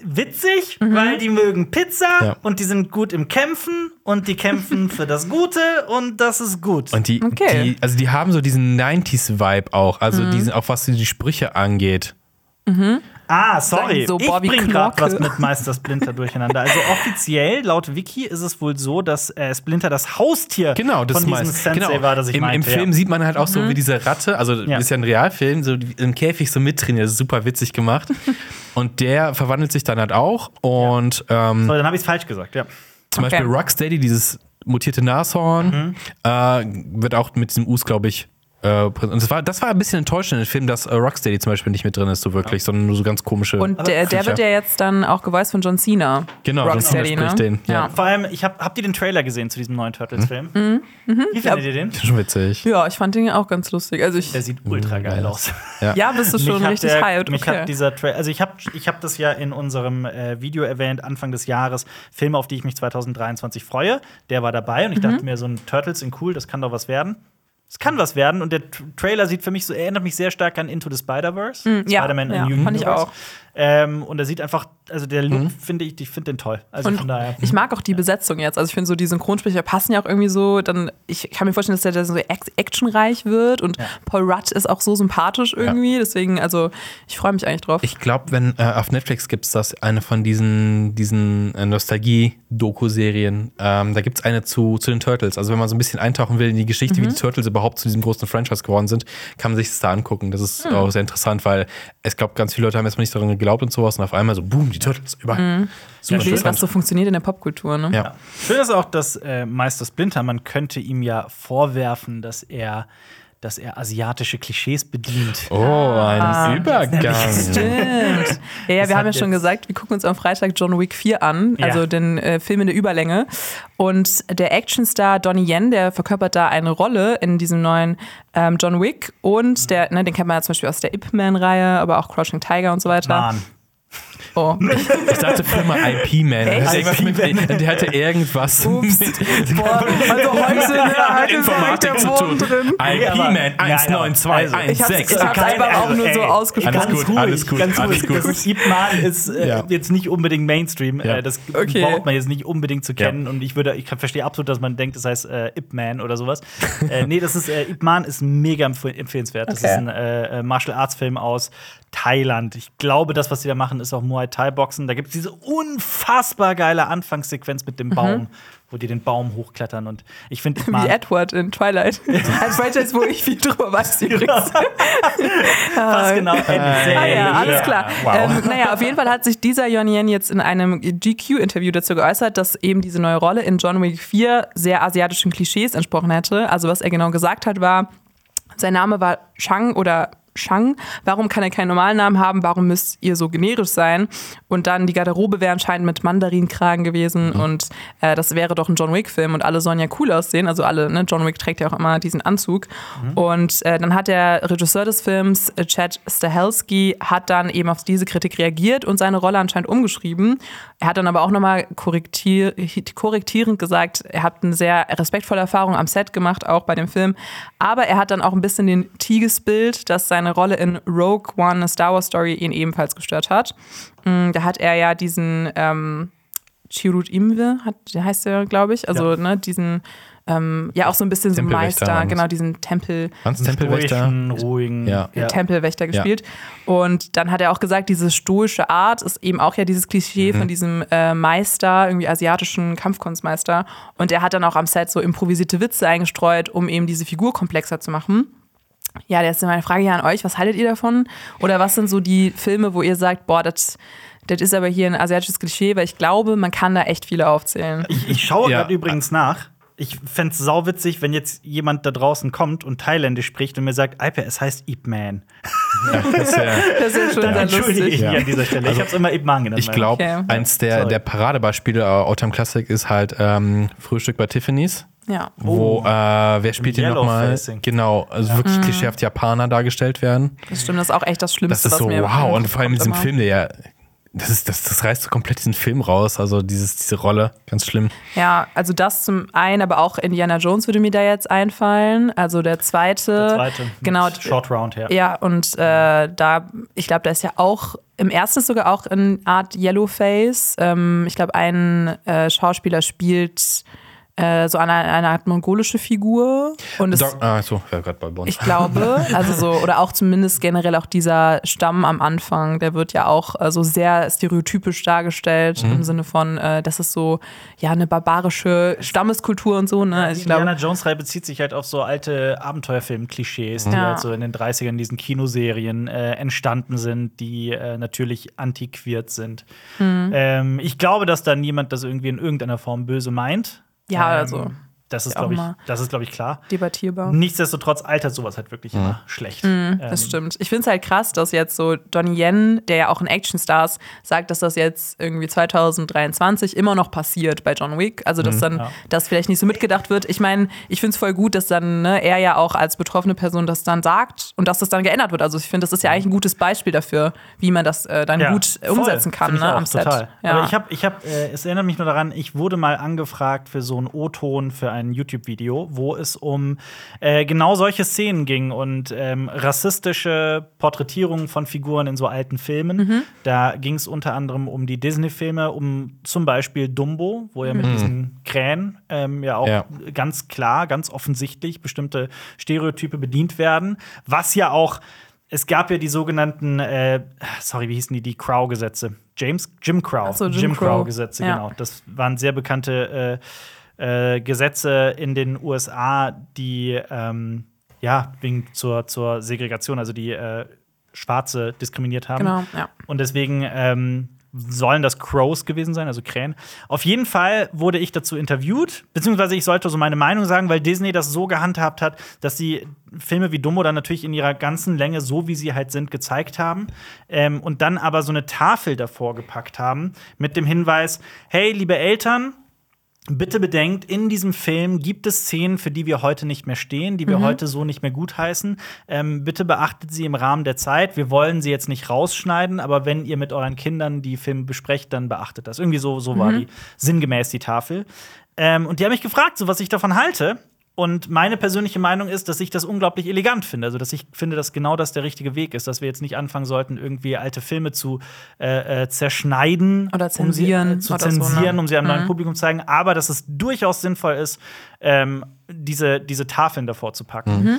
witzig, weil die mögen Pizza Ja. und die sind gut im Kämpfen und die kämpfen für das Gute und das ist gut. Und die, Okay. die, also die haben so diesen 90s-Vibe auch, also Mhm. diesen, auch was die Sprüche angeht. Ah, sorry. so ich Bobby bring gerade was mit Meister Splinter durcheinander. Also offiziell, laut Wiki, ist es wohl so, dass äh, Splinter das Haustier Genau, das von diesem. Sensei genau. war, das ich Im, meinte. Im Film ja. sieht man halt auch so, wie diese Ratte, also Ja. ist ja ein Realfilm, so im Käfig so mittrainiert, das ist super witzig gemacht. [laughs] und der verwandelt sich dann halt auch und ähm, So, dann habe ich es falsch gesagt, ja. Zum Okay. Beispiel Rocksteady, dieses mutierte Nashorn, äh, wird auch mit diesem Us, glaube ich. Äh, und das war, das war ein bisschen enttäuschend im Film, dass äh, Rocksteady zum Beispiel nicht mit drin ist, so wirklich, sondern nur so ganz komische. Und der, der wird ja jetzt dann auch gevoiced von John Cena. Genau, John Cena Rocksteady, ne? spricht den, ja. Ja. Vor allem, ich hab, habt ihr den Trailer gesehen zu diesem neuen Turtles-Film? Mhm. Wie findet ihr den? Schon witzig. ja, ich fand den auch ganz lustig. Also ich, Der sieht ultra geil ja. aus. ja, bist du schon richtig der, hyped. Mich Okay. hat dieser Trailer, also ich habe ich hab das ja in unserem äh, Video erwähnt, Anfang des Jahres, Filme, auf die ich mich 2023 freue. Der war dabei und ich Mhm. dachte mir, so ein Turtles in cool, das kann doch was werden. Es kann was werden und der Trailer sieht für mich so, erinnert mich sehr stark an Into the Spider-Verse. Mm, ja, Spider-Man ja, in New fand ich auch. Ähm, und er sieht einfach, also der Look Mhm. finde ich, ich finde den toll. Also Und von daher. ich mag auch die Besetzung jetzt. Also ich finde so die Synchronsprecher passen ja auch irgendwie so. Dann ich kann mir vorstellen, dass der so ac- actionreich wird und Paul Rudd ist auch so sympathisch irgendwie. Deswegen, also ich freue mich eigentlich drauf. Ich glaube, wenn äh, auf Netflix gibt es das, eine von diesen, diesen äh, Nostalgie-Doku-Serien. Ähm, da gibt es eine zu, zu den Turtles. Also wenn man so ein bisschen eintauchen will in die Geschichte, wie die Turtles überhaupt zu diesem großen Franchise geworden sind, kann man sich das da angucken. Das ist auch sehr interessant, weil es glaube, ganz viele Leute haben erstmal nicht daran geglaubt und sowas und auf einmal so, boom, die Turtles überall. Super ich sehe, was interessant. so funktioniert in der Popkultur. Ne? Ja. Schön ist auch, dass äh, Meister Splinter, man könnte ihm ja vorwerfen, dass er, dass er asiatische Klischees bedient. Oh, ein Übergang. Stimmt. Ja, ja Das wir haben ja schon gesagt, wir gucken uns am Freitag John Wick 4 an, also Ja. den äh, Film in der Überlänge. Und der Actionstar Donnie Yen, der verkörpert da eine Rolle in diesem neuen ähm, John Wick. Und der, ne, den kennt man ja zum Beispiel aus der Ip Man-Reihe, aber auch Crouching Tiger und so weiter. Mann. Oh. Ich dachte Firma IP-Man. Der hatte irgendwas mit- Der hatte irgendwas mit, Boah, also heute, [laughs] mit heute Informatik zu tun. IP-Man Ja, aber- 19216. Ich hab's- ich hab's Kein- einfach auch also, nur so ausgesprochen. Alles Ganz gut, alles gut, ganz alles gut. Das ist, Ip Man ist äh, Ja. jetzt nicht unbedingt Mainstream. Ja. Äh, das Okay. braucht man jetzt nicht unbedingt zu kennen. Ja. Und ich würde, ich verstehe absolut, dass man denkt, das heißt äh, Ip Man oder sowas. äh, nee, das ist äh, Ip Man ist mega empf empfehlenswert. Das Okay. ist ein äh, äh, Martial Arts Film aus Thailand. Ich glaube, das, was sie da machen, ist auch Muay Thai Boxen. Da gibt es diese unfassbar geile Anfangssequenz mit dem Baum, wo die den Baum hochklettern. Und ich finde Wie Edward in Twilight. [laughs] Ein Franchise, wo ich viel drüber weiß [laughs] übrigens. [laughs] fast genau Ah ja, alles klar. Wow. Ähm, naja, auf jeden Fall hat sich dieser Yon Yen jetzt in einem GQ-Interview dazu geäußert, dass eben diese neue Rolle in John Wick 4 sehr asiatischen Klischees entsprochen hätte. Also was er genau gesagt hat, war, sein Name war Shang oder Shang. Warum kann er keinen normalen Namen haben? Warum müsst ihr so generisch sein? Und dann die Garderobe wäre anscheinend mit Mandarinkragen gewesen Mhm. und äh, das wäre doch ein John Wick-Film und alle sollen ja cool aussehen. Also alle, ne? John Wick trägt ja auch immer diesen Anzug. Mhm. Und äh, dann hat der Regisseur des Films, äh, Chad Stahelski, hat dann eben auf diese Kritik reagiert und seine Rolle anscheinend umgeschrieben. Er hat dann aber auch nochmal korrektier korrektierend gesagt, er hat eine sehr respektvolle Erfahrung am Set gemacht, auch bei dem Film. Aber er hat dann auch ein bisschen den Tee gespillt, dass seine Rolle in Rogue One, eine Star Wars Story, ihn ebenfalls gestört hat. Mm, Da hat er ja diesen ähm, Chirut Imwe, hat, der heißt er, glaube ich. Also, Ja. ne, diesen, ähm, ja, auch so ein bisschen so Meister, genau, diesen Tempel. Hans Tempelwächter. Ruhigen. Ja. Tempelwächter gespielt. Und dann hat er auch gesagt, diese stoische Art ist eben auch ja dieses Klischee Mhm. von diesem äh, Meister, irgendwie asiatischen Kampfkunstmeister. Und er hat dann auch am Set so improvisierte Witze eingestreut, um eben diese Figur komplexer zu machen. Ja, das ist meine Frage hier an euch. Was haltet ihr davon? Oder was sind so die Filme, wo ihr sagt, boah, das das ist aber hier ein asiatisches Klischee, weil ich glaube, man kann da echt viele aufzählen. Ich, ich schaue Ja. gerade übrigens nach. Ich fände es sauwitzig, wenn jetzt jemand da draußen kommt und thailändisch spricht und mir sagt, Alper, es heißt Ip Man. Das ist ja, [laughs] Das ist ja schon Dann sehr entschuldige ich Ja. an dieser Stelle. ich habe es immer Ip Man genannt. ich glaube, Okay. eins der, Sorry. der Paradebeispiele äh, Alltime Classic ist halt ähm, Frühstück bei Tiffany's. Ja. Wo, äh, wer spielt den nochmal? Genau, also Mhm. wirklich klischeehaft Japaner dargestellt werden. Das stimmt, das ist auch echt das Das Schlimmste, ist was so, mir wow. Und vor allem in diesem immer. Film, der ja, das, ist, das, das reißt so komplett diesen Film raus. Also dieses, diese Rolle, ganz schlimm. Ja, also das zum einen, aber auch Indiana Jones würde mir da jetzt einfallen. Also der zweite. Der zweite. Genau. Mit Short Round her. Ja, und äh, da, ich glaube, da ist ja auch, im ersten ist sogar auch eine Art Yellowface. Ähm, ich glaube, ein äh, Schauspieler spielt äh, so eine, eine Art mongolische Figur. Und es, Doc, ah, so, ja, gerade bei Bond. ich glaube, also so, oder auch zumindest generell auch dieser Stamm am Anfang, der wird ja auch äh, so sehr stereotypisch dargestellt, Mhm. im Sinne von, äh, das ist so, ja, eine barbarische Stammeskultur und so, ne? Die Ich glaube, Indiana Jones-Reihe bezieht sich halt auf so alte Abenteuerfilm-Klischees, die Ja. halt so in den 30ern in diesen Kinoserien äh, entstanden sind, die äh, natürlich antiquiert sind. Mhm. Ähm, ich glaube, dass da niemand das irgendwie in irgendeiner Form böse meint. Ja, Ähm, also, Das ist, glaube ich, das ist, glaube ich, klar. debattierbar. Nichtsdestotrotz altert sowas halt wirklich immer schlecht. Mhm, Das Ähm, stimmt. Ich finde es halt krass, dass jetzt so Donnie Yen, der ja auch ein Actionstar ist, sagt, dass das jetzt irgendwie 2023 immer noch passiert bei John Wick. Also, dass dann Ja. das vielleicht nicht so mitgedacht wird. Ich meine, ich finde es voll gut, dass dann ne, er ja auch als betroffene Person das dann sagt und dass das dann geändert wird. Also, ich finde, das ist ja eigentlich ein gutes Beispiel dafür, wie man das äh, dann Ja, gut voll. umsetzen kann ne, auch, am Set. Total. Ja. Aber ich habe, ich hab, äh, es erinnert mich nur daran, ich wurde mal angefragt für so einen O-Ton für ein YouTube-Video, wo es um äh, genau solche Szenen ging und ähm, rassistische Porträtierungen von Figuren in so alten Filmen. Mhm. Da ging es unter anderem um die Disney-Filme, um zum Beispiel Dumbo, wo ja mit diesen Krähen ähm, ja auch Ja. ganz klar, ganz offensichtlich bestimmte Stereotype bedient werden, was ja auch es gab ja die sogenannten, äh, sorry, wie hießen die, die Crow-Gesetze? James, Jim Crow. Ach so, Jim Crow. Crow-Gesetze, Ja. genau. Das waren sehr bekannte äh, äh, Gesetze in den USA, die ähm, ja wegen zur, zur Segregation, also die äh, Schwarze diskriminiert haben. Genau, ja. Und deswegen ähm, sollen das Crows gewesen sein, also Krähen. Auf jeden Fall wurde ich dazu interviewt, beziehungsweise ich sollte so meine Meinung sagen, weil Disney das so gehandhabt hat, dass sie Filme wie Dumbo dann natürlich in ihrer ganzen Länge, so wie sie halt sind, gezeigt haben. Ähm, und dann aber so eine Tafel davor gepackt haben mit dem Hinweis: Hey, liebe Eltern, Bitte bedenkt, in diesem Film gibt es Szenen, für die wir heute nicht mehr stehen, die wir heute so nicht mehr gutheißen. Ähm, bitte beachtet sie im Rahmen der Zeit. Wir wollen sie jetzt nicht rausschneiden, aber wenn ihr mit euren Kindern die Filme besprecht, dann beachtet das. Irgendwie so, so war die sinngemäß die Tafel. Ähm, und die haben mich gefragt, so was ich davon halte. Und meine persönliche Meinung ist, dass ich das unglaublich elegant finde. Also, dass ich finde, dass genau das der richtige Weg ist, dass wir jetzt nicht anfangen sollten, irgendwie alte Filme zu äh, äh, zerschneiden Oder um zensieren sie, äh, zu oder so, ne? zensieren, um sie einem neuen Mhm. Publikum zu zeigen, aber dass es durchaus sinnvoll ist, ähm, diese, diese Tafeln davor zu packen.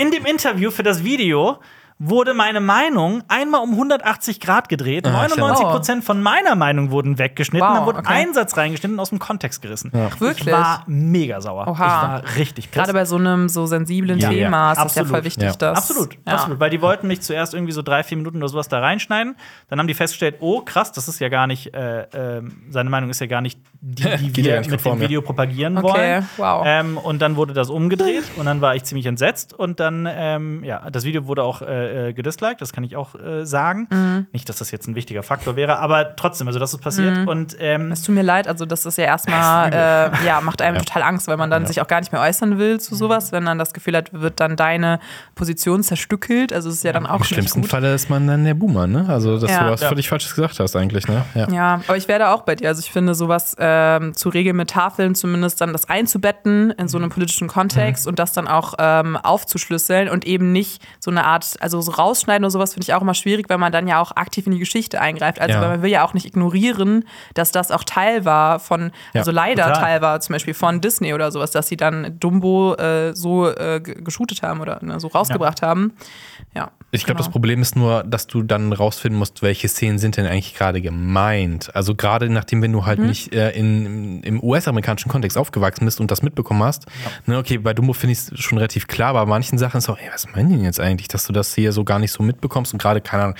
In dem Interview für das Video wurde meine Meinung einmal um 180 Grad gedreht. Ah, 99 Prozent von meiner Meinung wurden weggeschnitten. Wow, dann wurde okay. ein Satz reingeschnitten und aus dem Kontext gerissen. Wirklich? Ich war mega sauer. Oha. Ich war richtig Gerade bei so einem so sensiblen Ja, Thema ja, ist das ja voll wichtig, Ja. dass. Absolut, ja. absolut. Weil die wollten mich zuerst irgendwie so drei, vier Minuten oder sowas da reinschneiden. Dann haben die festgestellt, oh krass, das ist ja gar nicht, äh, ähm, seine Meinung ist ja gar nicht die, [laughs] die ja wir nicht mit konform, dem ja. Video propagieren Okay, wollen. wow. Ähm, und dann wurde das umgedreht und dann war ich ziemlich entsetzt. Und dann, ähm, ja, das Video wurde auch äh, äh, gedisliked, das kann ich auch äh, sagen. Mhm. Nicht, dass das jetzt ein wichtiger Faktor wäre, aber trotzdem, also das ist passiert. Und ähm, Es tut mir leid, also das ist ja erstmal, äh, ja, macht einem total Angst, weil man dann sich auch gar nicht mehr äußern will zu sowas, wenn man das Gefühl hat, wird dann deine Position zerstückelt. Also es ist ja dann auch Im nicht schlimmsten gut. Falle ist man dann der Boomer, ne? Also, dass Ja. du was Ja. völlig Falsches gesagt hast, eigentlich, ne? Ja. Ja, aber ich werde auch bei dir. Also ich finde, sowas ähm, zu regeln mit Tafeln, zumindest dann das einzubetten in so einem politischen Kontext und das dann auch ähm, aufzuschlüsseln und eben nicht so eine Art, also so rausschneiden oder sowas finde ich auch immer schwierig, weil man dann ja auch aktiv in die Geschichte eingreift. Also Ja. weil man will ja auch nicht ignorieren, dass das auch Teil war von, Ja, also leider total. Teil war zum Beispiel von Disney oder sowas, dass sie dann Dumbo äh, so äh, ge- geshootet haben oder ne, so rausgebracht haben. Ja. Ich glaube, das genau. Problem ist nur, dass du dann rausfinden musst, welche Szenen sind denn eigentlich gerade gemeint. Also gerade nachdem, wenn du halt Mhm. nicht äh, in, im US-amerikanischen Kontext aufgewachsen bist und das mitbekommen hast. Ne, okay, bei Dumbo finde ich es schon relativ klar, aber bei manchen Sachen ist auch, ey, was meinen die denn jetzt eigentlich, dass du das hier so gar nicht so mitbekommst und gerade, keine Ahnung,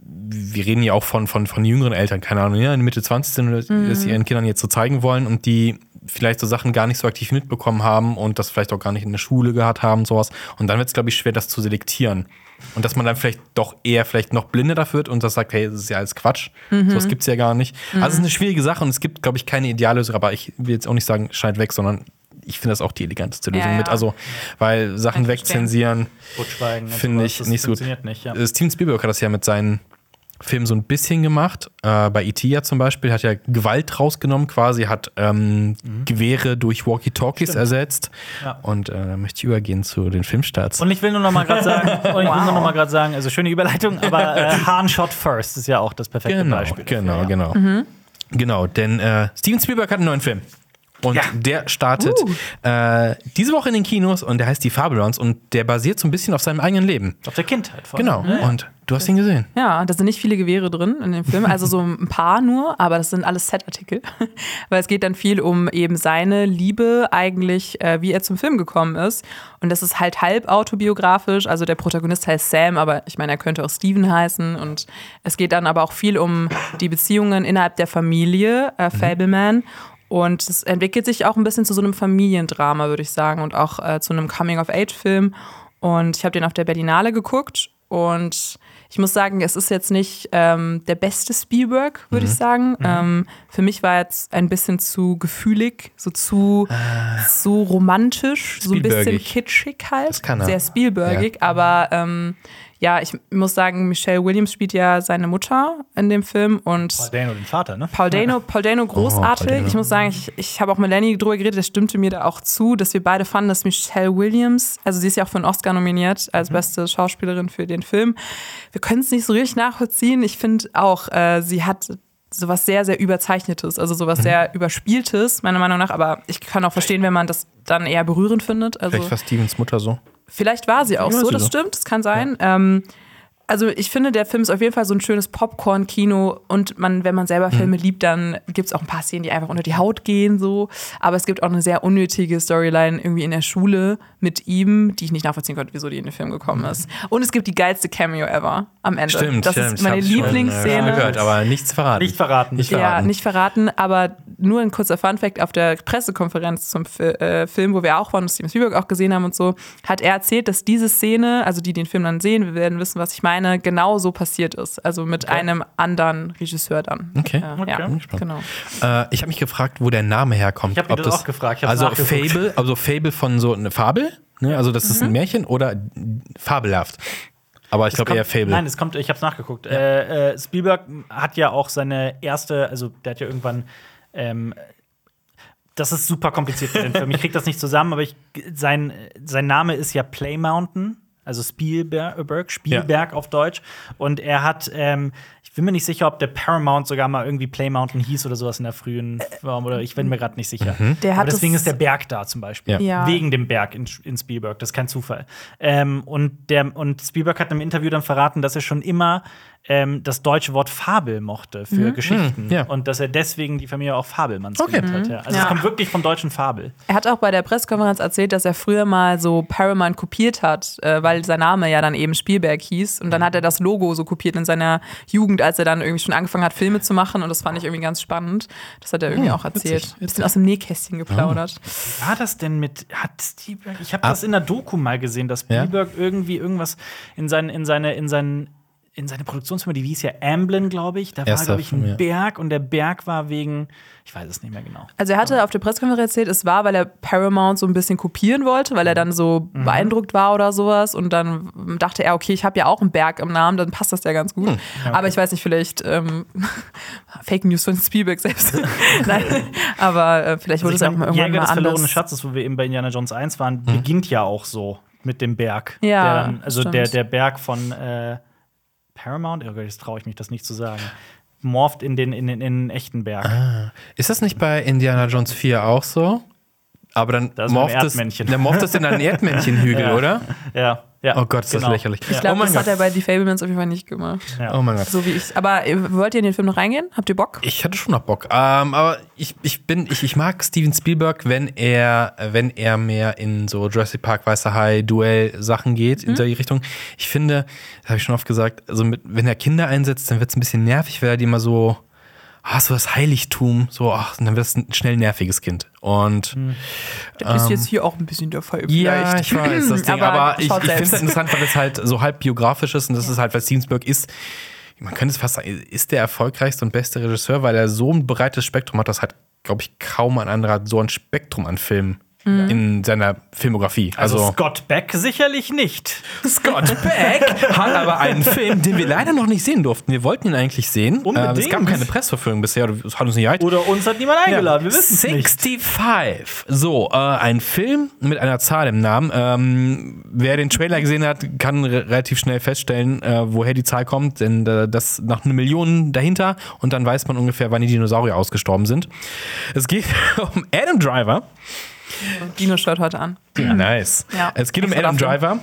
wir reden ja auch von, von, von jüngeren Eltern, keine Ahnung, ja, in Mitte 20 sind, Mhm. das ihren Kindern jetzt so zeigen wollen und die vielleicht so Sachen gar nicht so aktiv mitbekommen haben und das vielleicht auch gar nicht in der Schule gehabt haben sowas. Und dann wird es, glaube ich, schwer, das zu selektieren. Und dass man dann vielleicht doch eher vielleicht noch blinder dafür wird und das sagt, hey, das ist ja alles Quatsch. Mhm. Sowas gibt es ja gar nicht. Also es ist eine schwierige Sache und es gibt, glaube ich, keine Ideallösung, aber ich will jetzt auch nicht sagen, schneid weg, sondern ich finde das auch die eleganteste Lösung Ja, mit. ja. Also, weil Sachen wegzensieren, und finde ich das nicht so gut. nicht, ja. Äh, Steven Spielberg hat das ja mit seinen Filmen so ein bisschen gemacht. Äh, bei E.T. ja zum Beispiel hat ja Gewalt rausgenommen, quasi hat ähm, Gewehre durch Walkie-Talkies ersetzt. Mhm. Ja. Und äh, da möchte ich übergehen zu den Filmstarts. Und ich will nur noch mal gerade sagen, [laughs] und ich will nur noch mal gerade sagen, also schöne Überleitung, aber äh, [laughs] Hahn Shot First ist ja auch das perfekte genau, Beispiel. dafür, genau, ja. genau. Mhm. Genau, denn äh, Steven Spielberg hat einen neuen Film. Und Ja. der startet Uh. äh, diese Woche in den Kinos und der heißt Die Fabelons und der basiert so ein bisschen auf seinem eigenen Leben. Auf der Kindheit von. Genau. Und du hast ihn gesehen. Ja, da sind nicht viele Gewehre drin in dem Film, also so ein paar nur, aber das sind alles Set-Artikel. [laughs] Weil es geht dann viel um eben seine Liebe eigentlich, äh, wie er zum Film gekommen ist. Und das ist halt halb autobiografisch. Also der Protagonist heißt Sam, aber ich meine, er könnte auch Steven heißen. Und es geht dann aber auch viel um die Beziehungen innerhalb der Familie, äh, Fableman. Und es entwickelt sich auch ein bisschen zu so einem Familiendrama, würde ich sagen, und auch äh, zu einem Coming-of-Age-Film. Und ich habe den auf der Berlinale geguckt und ich muss sagen, es ist jetzt nicht ähm, der beste Spielberg, würde Mhm. ich sagen. Ähm, für mich war jetzt ein bisschen zu gefühlig, so zu, so romantisch, so ein bisschen Ah. Kitschig halt. Das kann er. Sehr Spielbergig, aber ähm, ja, ich muss sagen, Michelle Williams spielt ja seine Mutter in dem Film und Paul Dano, den Vater, ne? Paul Dano, Paul Dano großartig. Paul Dano. Ich muss sagen, ich, ich habe auch mit Lenny drüber geredet, das stimmte mir da auch zu, dass wir beide fanden, dass Michelle Williams, also sie ist ja auch für einen Oscar nominiert als beste Schauspielerin für den Film. Wir können es nicht so richtig nachvollziehen. Ich finde auch, äh, sie hat sowas sehr, sehr Überzeichnetes, also sowas sehr Überspieltes, meiner Meinung nach. Aber ich kann auch verstehen, wenn man das dann eher berührend findet. Also Vielleicht war Stevens Mutter so. Vielleicht war sie auch war so, das stimmt, das kann sein. Ähm, also ich finde, der Film ist auf jeden Fall so ein schönes Popcorn-Kino und man, wenn man selber Filme liebt, dann gibt es auch ein paar Szenen, die einfach unter die Haut gehen so. Aber es gibt auch eine sehr unnötige Storyline irgendwie in der Schule mit ihm, die ich nicht nachvollziehen konnte, wieso die in den Film gekommen ist. Und es gibt die geilste Cameo ever am Ende. Stimmt, das stimmt. ist meine äh, Lieblingsszene. gehört, aber nichts verraten. Nicht verraten. Nicht Ja, verraten. nicht verraten, aber nur ein kurzer Funfact auf der Pressekonferenz zum Fi äh, Film, wo wir auch waren und Steven Spielberg auch gesehen haben und so, hat er erzählt, dass diese Szene, also die den Film dann sehen, wir werden wissen, was ich meine, genau so passiert ist. Also mit einem anderen Regisseur dann. Okay. Äh, Okay. Ja, gespannt. genau. Äh, ich habe mich gefragt, wo der Name herkommt. Ich hab mich Ob das auch gefragt, ich also. Fable, also Fable von so eine Fabel, ne? also das Mhm. ist ein Märchen oder fabelhaft. Aber ich glaube eher Fable. Nein, es kommt, ich habe es nachgeguckt. Äh, äh, Spielberg hat ja auch seine erste, also der hat ja irgendwann ähm, das ist super kompliziert für den Film. Ich krieg das nicht zusammen, aber ich, sein, sein Name ist ja Play Mountain, also Spielberg, Spielberg auf Deutsch. Und er hat, ähm, bin mir nicht sicher, ob der Paramount sogar mal irgendwie Play Mountain hieß oder sowas in der frühen Form. Oder ich bin mir gerade nicht sicher. Der hat Aber deswegen ist der Berg da zum Beispiel. Ja. Wegen dem Berg in, in Spielberg. Das ist kein Zufall. Ähm, und, der, und Spielberg hat im Interview dann verraten, dass er schon immer ähm, das deutsche Wort Fabel mochte für Geschichten. Hm, ja. Und dass er deswegen die Familie auch Fabelmanns Okay. genannt hat. Ja. Also es kommt wirklich vom deutschen Fabel. Er hat auch bei der Pressekonferenz erzählt, dass er früher mal so Paramount kopiert hat, äh, weil sein Name ja dann eben Spielberg hieß. Und dann hat er das Logo so kopiert in seiner Jugend, als er dann irgendwie schon angefangen hat, Filme zu machen. Und das fand ich irgendwie ganz spannend. Das hat er irgendwie auch erzählt. witzig, Ein bisschen aus dem Nähkästchen geplaudert. War das denn mit. Hat Spielberg. Ich habe Ah. das in der Doku mal gesehen, dass Ja? Spielberg irgendwie irgendwas in, seinen, in seine. In seinen in seine Produktionsfirma, die hieß ja Amblin, glaube ich. Da war, glaube ich, ein ja. Berg und der Berg war wegen, ich weiß es nicht mehr genau. Also er hatte auf der Pressekonferenz erzählt, es war, weil er Paramount so ein bisschen kopieren wollte, weil er dann so Mhm. beeindruckt war oder sowas. Und dann dachte er, okay, ich habe ja auch einen Berg im Namen, dann passt das ja ganz Hm. gut. Aber ich weiß nicht, vielleicht ähm, [laughs] Fake News von Spielberg selbst. [laughs] Nein, aber äh, vielleicht wurde Also es auch mal irgendwann Jäger mal des verlorenen anders. Schatzes, wo wir eben bei Indiana Jones 1 waren, Mhm. beginnt ja auch so mit dem Berg. Ja, Der dann, also stimmt. der, der Berg von äh, Paramount, jetzt traue ich mich das nicht zu sagen. Morpht in den, in den, in den echten Berg. Ist das nicht bei Indiana Jones 4 auch so? Aber dann Da ist man im morpht es, dann morpht es in einen Erdmännchenhügel, [laughs] Ja. oder? Ja, ja. Oh Gott, ist das genau. lächerlich. Ich oh glaube, mein das hat Gott. er bei The Fablemans auf jeden Fall nicht gemacht. Ja. Oh mein Gott. So wie ich. Aber äh, wollt ihr in den Film noch reingehen? Habt ihr Bock? Ich hatte schon noch Bock. Ähm, aber ich, ich bin, ich, ich mag Steven Spielberg, wenn er, wenn er mehr in so Jurassic Park, Weißer Hai, Duell-Sachen geht, in die Richtung. Ich finde, das habe ich schon oft gesagt, also mit, wenn er Kinder einsetzt, dann wird es ein bisschen nervig, weil er die immer so, ah, so das Heiligtum, so, ach, dann wird es ein schnell nerviges Kind. Und Das ist jetzt hier auch ein bisschen der Fall. Ähm, ja, vielleicht. ich weiß, das [clears throat] Ding. Aber, ich, ich schaut finde es interessant, weil es halt so halb biografisch ist und das ist halt, weil Spielberg ist, man könnte es fast sagen, ist der erfolgreichste und beste Regisseur, weil er so ein breites Spektrum hat, das hat, glaube ich, kaum ein anderer so ein Spektrum an Filmen Mhm. in seiner Filmografie. Also, Also, Scott Beck sicherlich nicht. [laughs] Scott Beck hat aber einen Film, den wir leider noch nicht sehen durften. Wir wollten ihn eigentlich sehen. Unbedingt. Ähm, es gab keine Pressverführung bisher, das hat uns nicht leid. Oder uns hat niemand eingeladen, wir wissen es nicht. 65. So, äh, ein Film mit einer Zahl im Namen. Ähm, wer den Trailer gesehen hat, kann re relativ schnell feststellen, äh, woher die Zahl kommt, denn äh, das nach einer Million dahinter und dann weiß man ungefähr, wann die Dinosaurier ausgestorben sind. Es geht [laughs] um Adam Driver. Dino schaut heute an. [clears throat] Nice. Ja, es geht um Adam. Driver.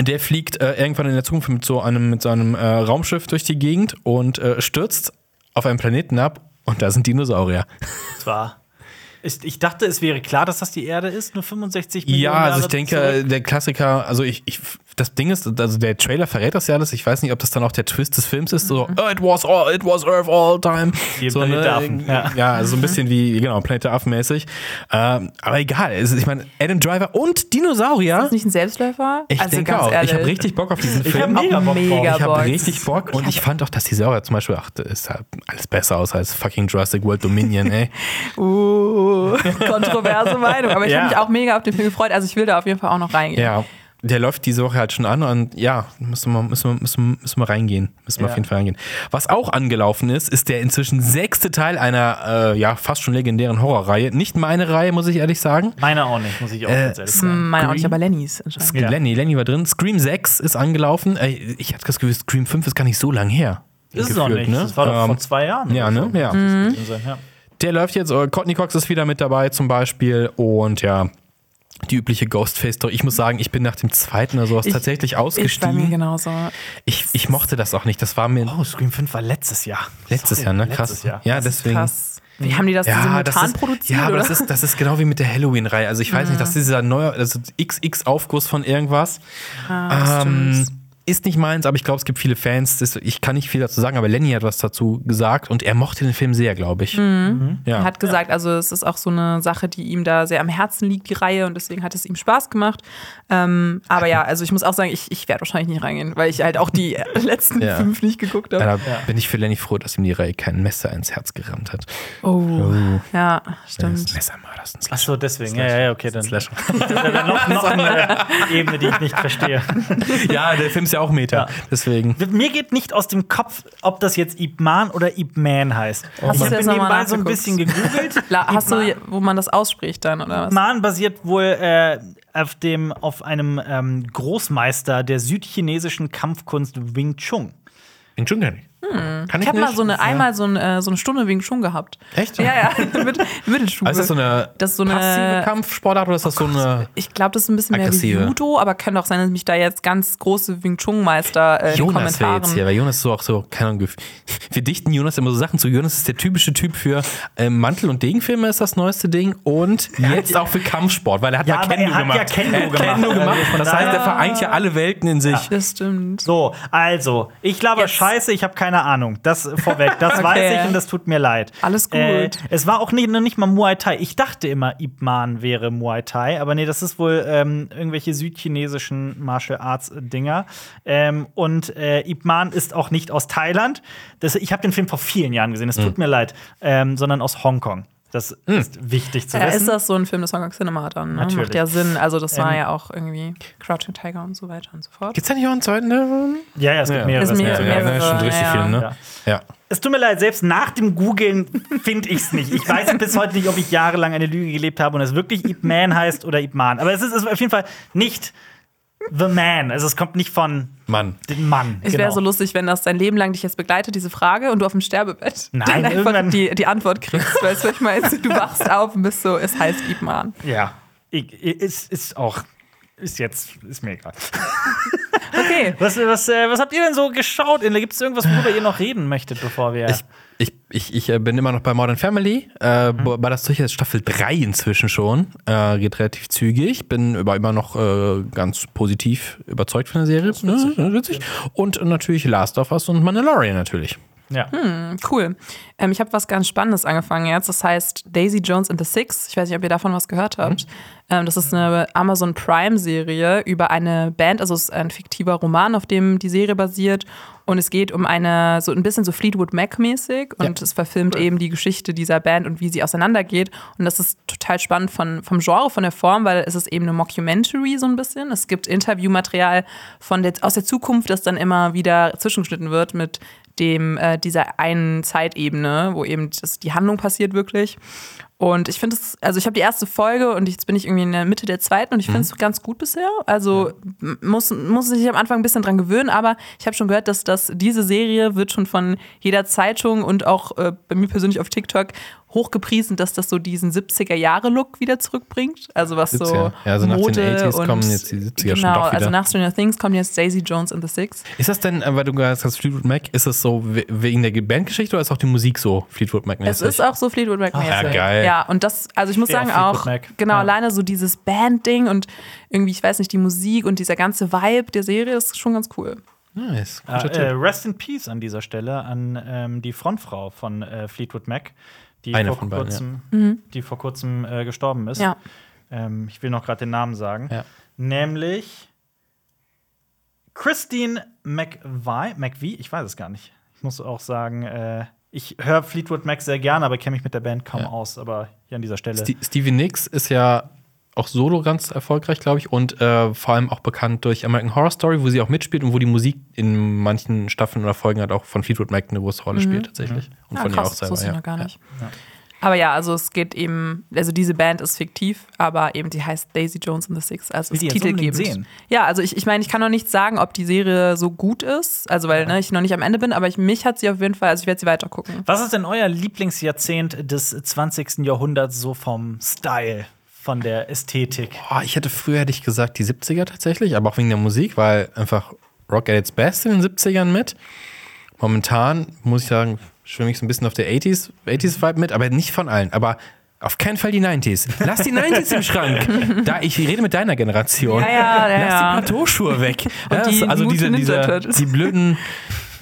Der fliegt äh, irgendwann in der Zukunft mit so einem, mit so einem äh, Raumschiff durch die Gegend und äh, stürzt auf einen Planeten ab und da sind Dinosaurier. Zwar. Ich, ich dachte, es wäre klar, dass das die Erde ist, nur 65 Millionen Ja, also ich denke, zurück. der Klassiker, also ich, ich, das Ding ist, also der Trailer verrät das ja alles. Ich weiß nicht, ob das dann auch der Twist des Films ist. So, oh, it was all, it was Earth all time. So, Planet ne, Affen, ja. ja. also so ein bisschen wie, genau, Planet Affen mäßig. Ähm, aber egal, es ist, ich meine, Adam Driver und Dinosaurier. Ist das nicht ein Selbstläufer? Ich Also denke ganz auch. Ich ehrlich. habe richtig Bock auf diesen Ich Film. hab mega Bock mega Ich habe Bock. richtig Bock und ich fand auch, dass die Sauer zum Beispiel, ach, das ist halt alles besser aus als fucking Jurassic World Dominion, ey. [laughs] Uh, kontroverse Meinung. Aber ich Ja. habe mich auch mega auf den Film gefreut. Also ich will da auf jeden Fall auch noch reingehen. Ja, der läuft diese Woche halt schon an und ja, müssen wir, müssen wir, müssen wir, müssen wir reingehen. Müssen wir Ja. auf jeden Fall reingehen. Was auch angelaufen ist, ist der inzwischen sechste Teil einer äh, ja fast schon legendären Horrorreihe. Nicht meine Reihe, muss ich ehrlich sagen. Meine auch nicht, muss ich auch Äh, ganz ehrlich sagen. Meine auch nicht, aber Lennys anscheinend. Ja. Lenny, Lenny war drin. Scream 6 ist angelaufen. Äh, ich hatte das Gefühl, Scream 5 ist gar nicht so lang her. Ist es auch nicht. ne? Das war doch Ähm, vor zwei Jahren. ja, ne? so. Ja. Ja. Der läuft jetzt, äh, Courtney Cox ist wieder mit dabei zum Beispiel und ja, die übliche Ghostface-Story. Ich muss sagen, ich bin nach dem zweiten oder sowas Ich- tatsächlich Ist bei mir ausgestiegen. genauso. Ich, ich mochte das auch nicht. Das war mir Oh, Scream 5 war letztes Jahr. letztes Sorry, Jahr, ne? Letztes Krass. Jahr. Ja, deswegen. Krass. Wie haben die das Ja, simultan das ist, produziert? ja, aber oder? das ist, das ist genau wie mit der Halloween-Reihe. Also ich weiß nicht, das ist dieser neue, also XX-Aufguss von irgendwas. Ah, ähm, stimmt. Ist nicht meins, aber ich glaube, es gibt viele Fans. Das, ich kann nicht viel dazu sagen, aber Lenny hat was dazu gesagt und er mochte den Film sehr, glaube ich. Mhm. Ja. Er hat gesagt, also es ist auch so eine Sache, die ihm da sehr am Herzen liegt, die Reihe, und deswegen hat es ihm Spaß gemacht. Ähm, aber ja, also ich muss auch sagen, ich, ich werde wahrscheinlich nicht reingehen, weil ich halt auch die [laughs] letzten Ja. fünf nicht geguckt Ja, habe. da bin ich für Lenny froh, dass ihm die Reihe kein Messer ins Herz gerammt hat. Oh, ja, Das stimmt. Messermörder ist ein Ach Slasher. so, deswegen. Ja, ja, ja, okay. Dann Slasher. [laughs] noch, noch eine [laughs] Ebene, die ich nicht verstehe. ja, der Film ist ja auch Meta. Ja. Deswegen. Mir geht nicht aus dem Kopf, ob das jetzt Ip Man oder Ip Man heißt. Hast ich du habe nebenbei so ein bisschen gegoogelt. [laughs] La hast du, wo man das ausspricht dann, oder was? Man basiert wohl äh, auf, dem, auf einem ähm, Großmeister der südchinesischen Kampfkunst Wing Chun. Den Dschungel. Kann Ich habe mal so eine, Ja. einmal so eine, so eine Stunde wegen schon gehabt. Echt? Ja, ja, [laughs] mit Mittelstufe. Also ist das so eine, Das ist so eine- passive Kampfsportart oder ist das so eine ich glaube, das ist ein bisschen Aggressive. mehr wie Judo, aber kann auch sein, dass mich da jetzt ganz große Wing Chun Meister äh, Jonas wäre jetzt hier, weil Jonas ist so auch so, keine Ahnung, [laughs] wir dichten Jonas immer so Sachen zu. Jonas ist der typische Typ für ähm, Mantel- und Degenfilme ist das neueste Ding und [laughs] jetzt auch für Kampfsport, weil er hat Ja, mal Kendo gemacht. ja Kendo er hat gemacht. Kendo gemacht. Also Das heißt, er vereint ja alle Welten in sich. Das stimmt. So, also, ich glaube scheiße, ich habe keine Ahnung. Das vorweg, das [laughs] Okay. weiß ich und das tut mir leid. Alles gut. Äh, es war auch nicht, noch nicht mal Muay Thai. Ich dachte immer, Ip Man wäre Muay Thai, aber nee, das ist wohl ähm, irgendwelche südchinesischen Martial Arts Dinger. Ähm, und äh, Ip Man ist auch nicht aus Thailand. Das, ich habe den Film vor vielen Jahren gesehen, es tut mir leid, ähm, sondern aus Hongkong. Das ist wichtig zu Ja, wissen. ist das so ein Film des Hong Kong Cinema dann? Ne? Natürlich. Macht ja Sinn. Also, das war Ähm, ja auch irgendwie Crouching Tiger und so weiter und so fort. Gibt's da nicht auch einen zweiten? Ne? ja, ja, es gibt Ja. mehrere. Ist mehrere- ja, ja. Ja, schon richtig ja. viel, ne? Ja. Ja. Es tut mir leid, selbst nach dem Googlen finde ich es nicht. Ich weiß bis heute nicht, ob ich jahrelang eine Lüge gelebt habe und es wirklich Ip Man heißt oder Ip Man. Aber es ist, es ist auf jeden Fall nicht The Man. Also es kommt nicht von Mann. dem Mann. Es wäre so lustig, wenn das dein Leben lang dich jetzt begleitet, diese Frage, und du auf dem Sterbebett [laughs] Nein, dann irgendwann- die, die Antwort kriegst. Weißt du, ich meine? Du wachst auf und bist so, es heißt Ip Man. Ja. Ich, ich, ist, ist auch. Ist jetzt. Ist mir egal. [laughs] Okay. [laughs] Was, was, äh, was habt ihr denn so geschaut? Gibt es irgendwas, worüber ihr noch reden möchtet, bevor wir. Ich, ich, ich, ich äh, bin immer noch bei Modern Family. Äh, Mhm. Bei das durch ist Staffel 3 inzwischen schon. Äh, geht relativ zügig. Bin aber immer noch äh, ganz positiv überzeugt von der Serie. Witzig. Ne? witzig. Und natürlich Last of Us und Mandalorian natürlich. Ja. Cool. Ähm, ich habe was ganz Spannendes angefangen jetzt. Das heißt Daisy Jones and the Six. Ich weiß nicht, ob ihr davon was gehört habt. Ähm, das ist eine Amazon Prime-Serie über eine Band. Also es ist ein fiktiver Roman, auf dem die Serie basiert. Und es geht um eine, so ein bisschen so Fleetwood Mac-mäßig. Und Ja. es verfilmt eben die Geschichte dieser Band und wie sie auseinandergeht. Und das ist total spannend von, vom Genre, von der Form, weil es ist eben eine Mockumentary so ein bisschen. Es gibt Interviewmaterial von der, aus der Zukunft, das dann immer wieder zwischengeschnitten wird mit dem äh, dieser einen Zeitebene, wo eben das, die Handlung passiert wirklich. Und ich finde es, also ich habe die erste Folge und jetzt bin ich irgendwie in der Mitte der zweiten und ich finde es ganz gut bisher. Also muss, muss sich am Anfang ein bisschen dran gewöhnen, aber ich habe schon gehört, dass das, diese Serie wird schon von jeder Zeitung und auch äh, bei mir persönlich auf TikTok hochgepriesen, dass das so diesen 70er-Jahre-Look wieder zurückbringt. Also was so 70er. Ja, also nach den Mode 80s und kommen jetzt die 70er schon genau, doch wieder. also nach Stranger Things kommt jetzt Daisy Jones and the Six. Ist das denn, äh, weil du gesagt hast, Fleetwood Mac, ist das so we- wegen der Bandgeschichte oder ist auch die Musik so Fleetwood Mac-mäßig? Es ist auch so Fleetwood Mac mäßig. ja, geil. Ja, und das, also ich muss Stehe sagen auch, Fleetwood Mac. genau, Ja. alleine so dieses Band-Ding und irgendwie, ich weiß nicht, die Musik und dieser ganze Vibe der Serie ist schon ganz cool. Nice. Äh, äh, rest in Peace an dieser Stelle an ähm, die Frontfrau von äh, Fleetwood Mac, die Eine vor von beiden, kurzem, die vor kurzem äh, gestorben ist. Ja. Ähm, ich will noch gerade den Namen sagen. Ja. Nämlich Christine McVie. McVie? Ich weiß es gar nicht. Ich muss auch sagen, äh, ich höre Fleetwood Mac sehr gerne, aber kenne mich mit der Band kaum Ja. aus. Aber hier an dieser Stelle. Sti- Stevie Nicks ist ja auch solo ganz erfolgreich, glaube ich, und äh, vor allem auch bekannt durch American Horror Story, wo sie auch mitspielt und wo die Musik in manchen Staffeln oder Folgen halt auch von Fleetwood Mac eine große Rolle spielt tatsächlich. Und Ja, von krass, ihr auch das selber. wusste ich Ja. noch gar nicht. Ja. Aber ja, also es geht eben, also diese Band ist fiktiv, aber eben die heißt Daisy Jones and the Six, also ist titelgebend. sehen. Ja, also ich, ich meine, ich kann noch nicht sagen, ob die Serie so gut ist, also weil ne, ich noch nicht am Ende bin, aber ich, mich hat sie auf jeden Fall, also ich werde sie weiter gucken. Was ist denn euer Lieblingsjahrzehnt des 20. Jahrhunderts so vom Style, von der Ästhetik? Oh, ich hätte früher hätte ich gesagt die 70er tatsächlich, aber auch wegen der Musik, weil einfach Rock at its best in den 70ern mit. Momentan muss ich sagen, schwimme ich so ein bisschen auf der 80s, 80s Vibe mit, aber nicht von allen. Aber auf keinen Fall die 90s. Lass die 90s im Schrank. [laughs] Da, ich rede mit deiner Generation. Ja, ja, ja, Lass ja. die Plateauschuhe weg. Und die also diese, diese die blöden,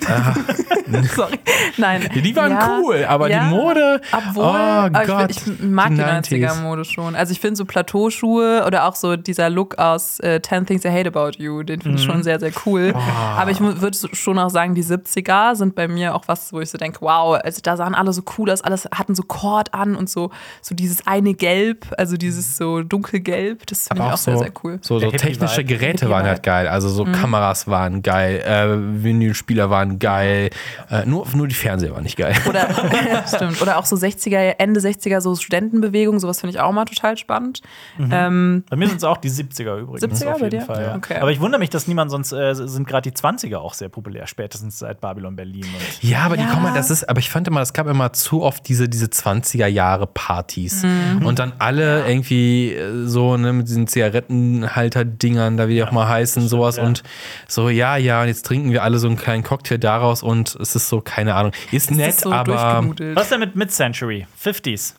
[laughs] Sorry. Nein. die waren Ja, cool, aber ja, die Mode, Obwohl, oh aber Gott, ich, ich mag die, 90er-Mode schon. Also ich finde so Plateauschuhe oder auch so dieser Look aus äh, 10 Things I Hate About You, den finde ich schon sehr, sehr cool. Aber ich würde schon auch sagen, die 70er sind bei mir auch was, wo ich so denke, wow, also da sahen alle so cool aus, alles hatten so Kord an und so, so dieses eine Gelb, also dieses so dunkelgelb, das finde ich auch, sehr, so, sehr cool. So, so technische. Geräte waren halt geil. Also Mhm. so Kameras waren geil, äh, Vinylspieler waren waren geil. Äh, nur, nur die Fernseher waren nicht geil. Oder, [laughs] [laughs] stimmt. Oder auch so 60er, Ende 60er, so Studentenbewegung, sowas finde ich auch mal total spannend. Ähm, Bei mir sind es auch die 70er übrigens. 70er auf bei jeden dir? Fall, ja. Okay. Aber ich wundere mich, dass niemand sonst äh, sind gerade die 20er auch sehr populär, spätestens seit Babylon Berlin. Und Ja, aber die Ja. kommen, halt- das ist, aber ich fand immer, es gab immer zu oft diese, diese 20er Jahre Partys. Mhm. Und dann alle irgendwie äh, so, ne, mit diesen Zigarettenhalter-Dingern, da wie die auch mal heißen, sowas. ja. Und so, ja, ja, und jetzt trinken wir alle so einen kleinen Cocktail daraus und es ist so, keine Ahnung, ist das nett, ist so aber. Was denn mit Mid-Century? 50s?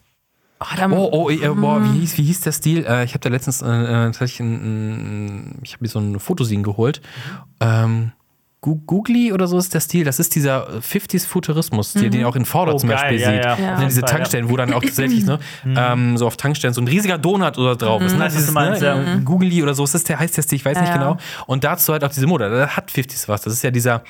Oh, da, Oh, oh, äh, boah, Mhm. wie hieß, wie hieß der Stil? Äh, ich habe da letztens äh, äh, tatsächlich ein, ein, ich habe mir so ein Fotosin geholt. Ähm, Googly oder so ist der Stil. Das ist dieser 50s Futurismus-Stil, den ihr auch in Vorder Oh, zum geil, Beispiel ja, sieht. ja. Ja. Ne, diese Ja. Tankstellen, wo dann auch tatsächlich ne, [laughs] ähm, so auf Tankstellen so ein riesiger Donut oder drauf ist. Ne? Du meinst, ne, ja. Googly oder so ist das der, heißt der Stil, ich weiß Ja, nicht ja. genau. Und dazu halt auch diese Mode. Da hat 50s was. Das ist ja dieser.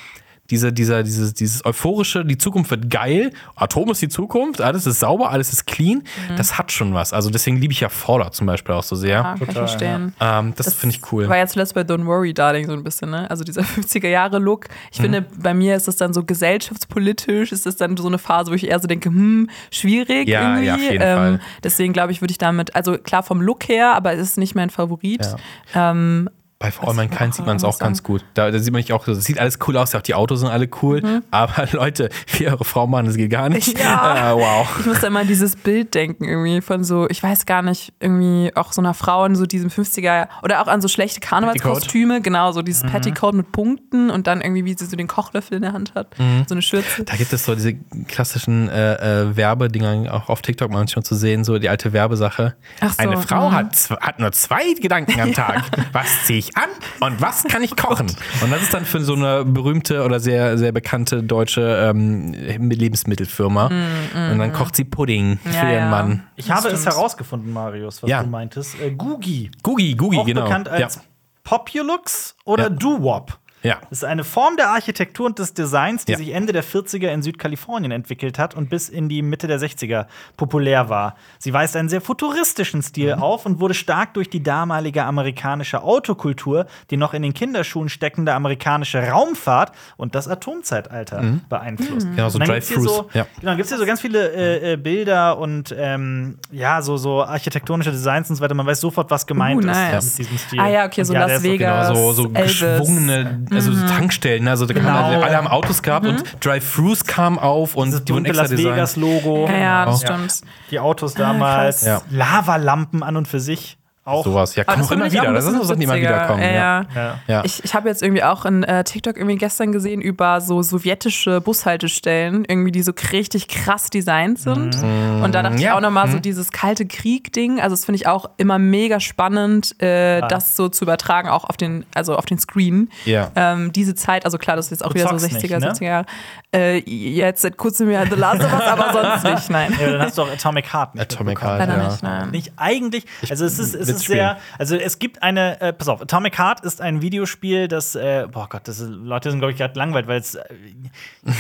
Diese, dieser, dieses, dieses euphorische, die Zukunft wird geil, Atom ist die Zukunft, alles ist sauber, alles ist clean, Mhm. das hat schon was. Also deswegen liebe ich ja Fallout zum Beispiel auch so sehr. ja, kann ich Total, verstehen. Ähm, das finde ich cool. War ja zuletzt bei Don't Worry, Darling, so ein bisschen, ne? Also dieser [laughs] 50er-Jahre-Look. Ich finde, Mhm. bei mir ist das dann so gesellschaftspolitisch, ist das dann so eine Phase, wo ich eher so denke, hm, schwierig Ja, irgendwie. ja, auf jeden ähm, Fall. Deswegen glaube ich, würde ich damit, also klar vom Look her, aber es ist nicht mein Favorit. Ähm, Bei For All Was Mankind auch sieht man es auch ganz gut. Da, da sieht man nicht auch, das sieht alles cool aus, auch die Autos sind alle cool. Aber [laughs] Leute, wie eure Frau machen, das geht gar nicht. Mhm. Ja. Äh, [laughs] wow. ich muss da mal an dieses Bild denken, irgendwie von so, ich weiß gar nicht, irgendwie auch so einer Frau in so diesem 50er oder auch an so schlechte Karnevalskostüme, genau, so dieses Petticoat mit Punkten und dann irgendwie, wie sie so den Kochlöffel in der Hand hat, so eine Schürze. Da gibt es so diese klassischen äh, äh, Werbedinger, auch auf TikTok manchmal zu sehen, so die alte Werbesache. Ach so, Eine Frau mhm. hat, hat nur zwei Gedanken am [laughs] Tag. Was ziehe ich an und was kann ich kochen? [laughs] Und das ist dann für so eine berühmte oder sehr, sehr bekannte deutsche ähm, Lebensmittelfirma. Und dann kocht sie Pudding für Ja, ihren ja. Mann. Ich habe es herausgefunden, Marius, was Ja. du meintest. Äh, Googie. Gugi, Gugi, Auch genau. bekannt als ja. Populux oder Ja. Doo-Wop. Ja. Das ist eine Form der Architektur und des Designs, die Ja. sich Ende der 40er in Südkalifornien entwickelt hat und bis in die Mitte der 60er populär war. Sie weist einen sehr futuristischen Stil Mhm. auf und wurde stark durch die damalige amerikanische Autokultur, die noch in den Kinderschuhen steckende amerikanische Raumfahrt und das Atomzeitalter beeinflusst. Genau, so Drive-Thrus, so, ja. Genau, gibt es hier so ganz viele äh, äh, Bilder und ähm, ja, so, so architektonische Designs und so weiter. Man weiß sofort, was gemeint Uh, ist nice. mit diesem Stil. Ah ja, okay, so Und Las ist Vegas. Genau, so, so Elvis. geschwungene, also so Tankstellen, also da man Genau. also alle haben Autos gehabt und Drive-Thrus kam auf und Das die wurden extra Las. Vegas Logo. Ja, ja, das Genau. stimmt. Die Autos damals, krass. Ja. Lavalampen an und für sich auch. Sowas, ja, Aber kommt auch immer ich wieder. ein Das sind so Sachen, die immer wieder kommen. Ja, Ja. ja. Ich, ich habe jetzt irgendwie auch in äh, TikTok irgendwie gestern gesehen über so sowjetische Bushaltestellen, irgendwie die so richtig krass designt sind. Und da dachte ich Mhm. Ja. auch nochmal so dieses kalte Krieg-Ding. Also das finde ich auch immer mega spannend, äh, das so zu übertragen, auch auf den, also auf den Screen. Ja. Ähm, diese Zeit, also klar, das ist jetzt auch Du wieder so zockst 60er, nicht, ne? 70er Jahre. Äh, jetzt seit kurzem ja The Last of Us, aber sonst [laughs] nicht, nein. Ja, dann hast du auch Atomic Heart. nicht Atomic. Heart, ja. nicht, nein. Nicht eigentlich, also es ist, es Will's ist sehr, also es gibt eine, äh, pass auf, Atomic Heart ist ein Videospiel, das, äh, boah Gott, das ist, Leute sind, glaube ich, gerade langweilt, weil es äh,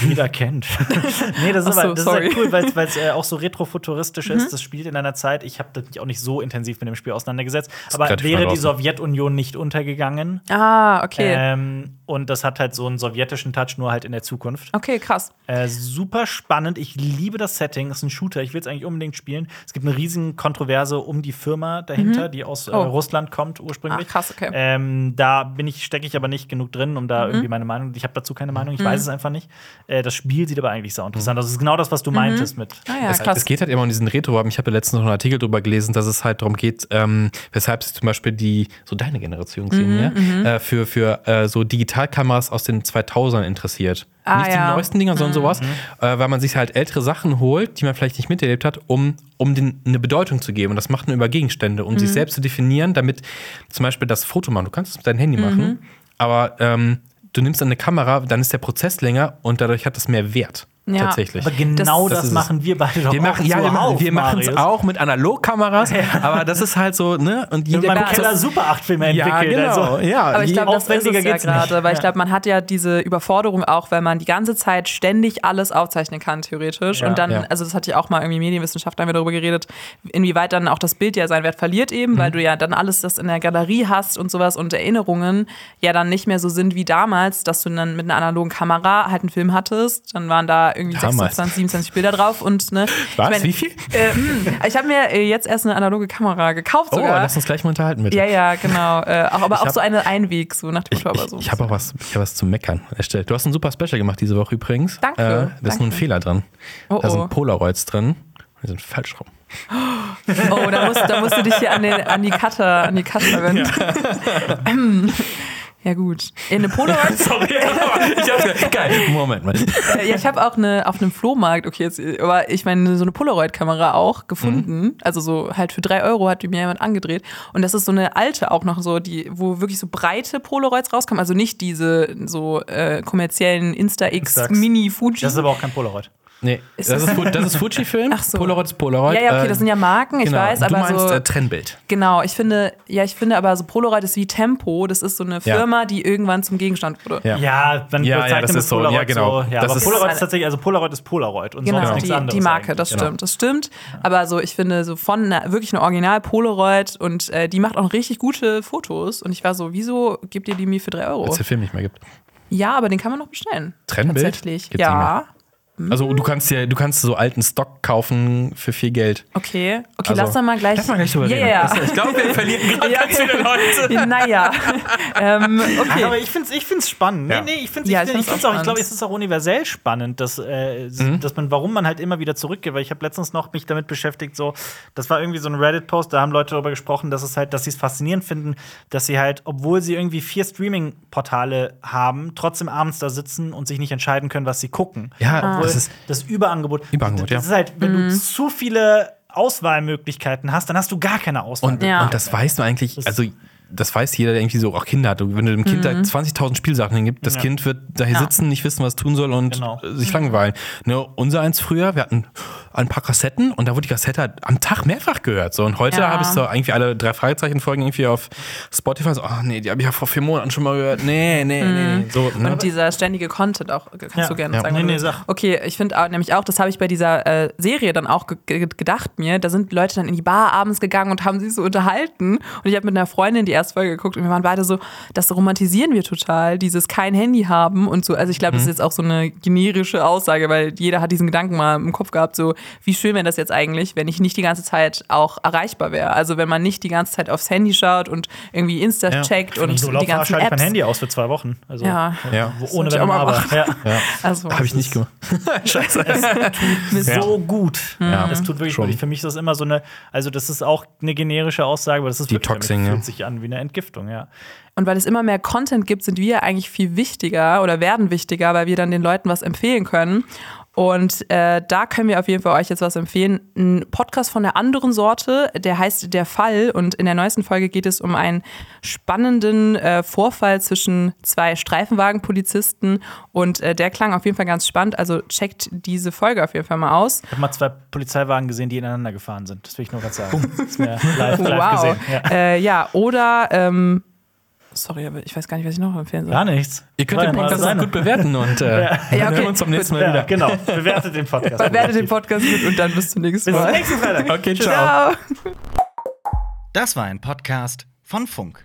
jeder [laughs] kennt. [laughs] nee, das ist, so, aber, das ist sorry. halt cool, weil es äh, auch so retrofuturistisch ist. Das spielt in einer Zeit, ich habe mich auch nicht so intensiv mit dem Spiel auseinandergesetzt, aber wäre die. Sowjetunion nicht untergegangen. Ah, okay. Ähm, und das hat halt so einen sowjetischen Touch, nur halt in der Zukunft. Okay, krass. Äh, super spannend. Ich liebe das Setting. Es ist ein Shooter. Ich will es eigentlich unbedingt spielen. Es gibt eine riesen Kontroverse um die Firma dahinter, die aus äh, Oh. Russland kommt ursprünglich. Ach, krass, okay. Ähm, da bin ich, stecke ich aber nicht genug drin, um da irgendwie meine Meinung. Ich habe dazu keine Meinung. Ich weiß es einfach nicht. Äh, das Spiel sieht aber eigentlich sehr interessant aus. Das ist genau das, was du meintest mit. Ah ja, Es, krass. es geht halt immer um diesen Retro-Waben. Ich habe ja letztens noch einen Artikel drüber gelesen, dass es halt darum geht, ähm, weshalb sich zum Beispiel die, so deine Generation sehen, Mhm, ja, äh, für, für äh, so Digitalkameras aus den 2000ern interessiert. Ah, nicht ja. Mhm. die neuesten Dinger, sondern sowas, äh, weil man sich halt ältere Sachen holt, die man vielleicht nicht miterlebt hat, um, um den eine Bedeutung zu geben. Und das macht man über Gegenstände, um Mhm. sich selbst zu definieren, damit zum Beispiel das Foto machen. Du kannst es mit deinem Handy Mhm. machen, aber ähm, du nimmst eine Kamera, dann ist der Prozess länger und dadurch hat das mehr Wert. Ja. Tatsächlich. Aber genau Das das, es. machen wir beide doch Wir machen, auch ja, wir machen, wir machen es auch mit Analogkameras, aber das ist halt so, ne? Und jeder guckt Keller das- Super 8 Filme Ja, entwickelt. genau. Also. ja, Aber ich glaube, das ist es ja gerade, weil ich Ja. glaube, man hat ja diese Überforderung auch, weil man die ganze Zeit ständig alles aufzeichnen kann, theoretisch. Ja. und dann, Ja. also das hat ja auch mal irgendwie Medienwissenschaftler haben wir darüber geredet, inwieweit dann auch das Bild ja seinen Wert verliert eben, Mhm. weil du ja dann alles das in der Galerie hast und sowas und Erinnerungen ja dann nicht mehr so sind wie damals, dass du dann mit einer analogen Kamera halt einen Film hattest, dann waren da irgendwie Damals. 26, 27 Bilder drauf und ne. Was? Ich mein, Wie viel? Äh, hm, ich habe mir äh, jetzt erst eine analoge Kamera gekauft Oh, sogar. lass uns gleich mal unterhalten, bitte. ja, ja, genau. Äh, auch, aber Ich auch hab- so eine Einweg, so nach dem Ich, Motto, aber ich, so. ich habe auch was, ich hab was zu meckern erstellt. Du hast ein super Special gemacht diese Woche übrigens. Danke, Äh, da ist danke. nur ein Fehler dran. Oh, da oh. sind Polaroids drin. Die sind falsch rum. Oh, da musst, da musst du dich hier an, den, an die Cutter, an die Cutter wenden. Ja, [laughs] [laughs] gut. In eine Polaroid. [laughs] Sorry, ich hab's, geil. Moment mal. Äh, ja, ich habe auch eine auf einem Flohmarkt, okay, jetzt, aber ich meine, so eine Polaroid-Kamera auch gefunden. Mhm. Also so halt für drei Euro hat die mir jemand angedreht. Und das ist so eine alte auch noch so, die, wo wirklich so breite Polaroids rauskamen. Also nicht diese so äh, kommerziellen Insta-X Instax. Mini-Fuji. Das ist aber auch kein Polaroid. Nee, Ist das, das- ist, Fu- das ist [laughs] Fujifilm. Ach so. Polaroid ist Polaroid. ja, ja, okay, das sind ja Marken, ich genau. weiß, du aber meinst so. äh, Trennbild. Genau, ich finde, ja, ich finde aber so Polaroid ist wie Tempo. Das ist so eine Ja. Firma, die irgendwann zum Gegenstand wurde. Ja. Ja, dann Ja, ja, bezeichnet das man ist so, Polaroid ja, genau. So, ja, Das aber ist- Polaroid ist tatsächlich, also Polaroid ist Polaroid und sonst Genau, nichts die, anderes. die Marke, das eigentlich. Genau. stimmt, das stimmt. Aber so, ich finde, so von einer, wirklich eine Original Polaroid und äh, die macht auch richtig gute Fotos. Und ich war so, wieso gibt ihr die mir für 3 Euro? Weil es den Film nicht mehr gibt. Ja, aber den kann man noch bestellen. Trennbild? Tatsächlich. Gibt's ja. Also du kannst ja, du kannst so alten Stock kaufen für viel Geld. Okay. Okay, Also, lass dann mal gleich. Lass mal gleich drüber reden. Das- Ich glaube, wir verlieren [laughs] gerade ja. ganz viele Leute. ja. naja. [laughs] ähm, okay. Aber ich finde es ich find's spannend. Ja. Nee, nee, ich finde Ja, ich ich find's auch ich glaube, es ist auch universell spannend, dass, äh, Mhm. dass man, warum man halt immer wieder zurückgeht, weil ich habe letztens noch mich damit beschäftigt, so, das war irgendwie so ein Reddit-Post, da haben Leute darüber gesprochen, dass es halt, dass sie es faszinierend finden, dass sie halt, obwohl sie irgendwie vier Streaming-Portale haben, trotzdem abends da sitzen und sich nicht entscheiden können, was sie gucken. Ja, obwohl das ist- das Überangebot. Überangebot, das ja. ist halt, wenn Mhm. du zu viele Auswahlmöglichkeiten hast, dann hast du gar keine Auswahl. Und, Ja. und das weiß man eigentlich, also das weiß jeder, der irgendwie so auch Kinder hat. Wenn du dem Kind da 20.000 Spielsachen hingibt, das Ja. Kind wird da hier Ja. sitzen, nicht wissen, was es tun soll und Genau. äh, sich langweilen. Ne, unser eins früher, wir hatten ein paar Kassetten und da wurde die Kassette halt am Tag mehrfach gehört. So. Und heute Ja. habe ich so irgendwie alle drei Fragezeichen-Folgen irgendwie auf Spotify. So, ach nee, die habe ich ja vor vier Monaten schon mal gehört. Nee, nee, nee. So, ne? Und dieser ständige Content auch, kannst Ja. du gerne sagen. Nee, nee, willst. sag. Okay, ich finde nämlich auch, das habe ich bei dieser äh, Serie dann auch ge ge gedacht mir, da sind Leute dann in die Bar abends gegangen und haben sich so unterhalten. Und ich habe mit einer Freundin die erste Folge geguckt und wir waren beide so, das romantisieren wir total, dieses kein Handy haben und so. Also ich glaube, das ist jetzt auch so eine generische Aussage, weil jeder hat diesen Gedanken mal im Kopf gehabt, so, wie schön wäre das jetzt eigentlich, wenn ich nicht die ganze Zeit auch erreichbar wäre. Also wenn man nicht die ganze Zeit aufs Handy schaut und irgendwie Insta Ja. checkt und ich so die ganzen schalte ich Apps. mein Handy aus für zwei Wochen. Also, Ja. Ja. Wo, Das ohne wenn mal aber. Ja. [laughs] Also, Habe ich nicht gemacht. [laughs] Scheiße. Mir so gut. Ja. Das tut wirklich gut. Für mich ist das immer so eine, also das ist auch eine generische Aussage, aber das ist wirklich, Detoxing, ja. fühlt sich an wie eine Entgiftung, ja. Und weil es immer mehr Content gibt, sind wir eigentlich viel wichtiger oder werden wichtiger, weil wir dann den Leuten was empfehlen können. Und äh, da können wir auf jeden Fall euch jetzt was empfehlen. Ein Podcast von der anderen Sorte, der heißt Der Fall. Und in der neuesten Folge geht es um einen spannenden äh, Vorfall zwischen zwei Streifenwagenpolizisten. Und äh, der klang auf jeden Fall ganz spannend. Also checkt diese Folge auf jeden Fall mal aus. Ich habe mal zwei Polizeiwagen gesehen, die ineinander gefahren sind. Das will ich nur gerade sagen. Das ist mir live, live wow. gesehen. Ja. Äh, ja, oder, ähm, sorry, aber ich weiß gar nicht, was ich noch empfehlen soll. Gar nichts. Ihr könnt War den ja mal Podcast auch gut bewerten und äh, [laughs] Ja, okay. hören wir uns beim nächsten Mal Ja, wieder. genau. Bewertet den Podcast. [laughs] Bewertet den Podcast gut und dann bis zum nächsten Bis zum Mal. nächsten Freitag. [laughs] Okay, ciao. Ciao. Das war ein Podcast von Funk.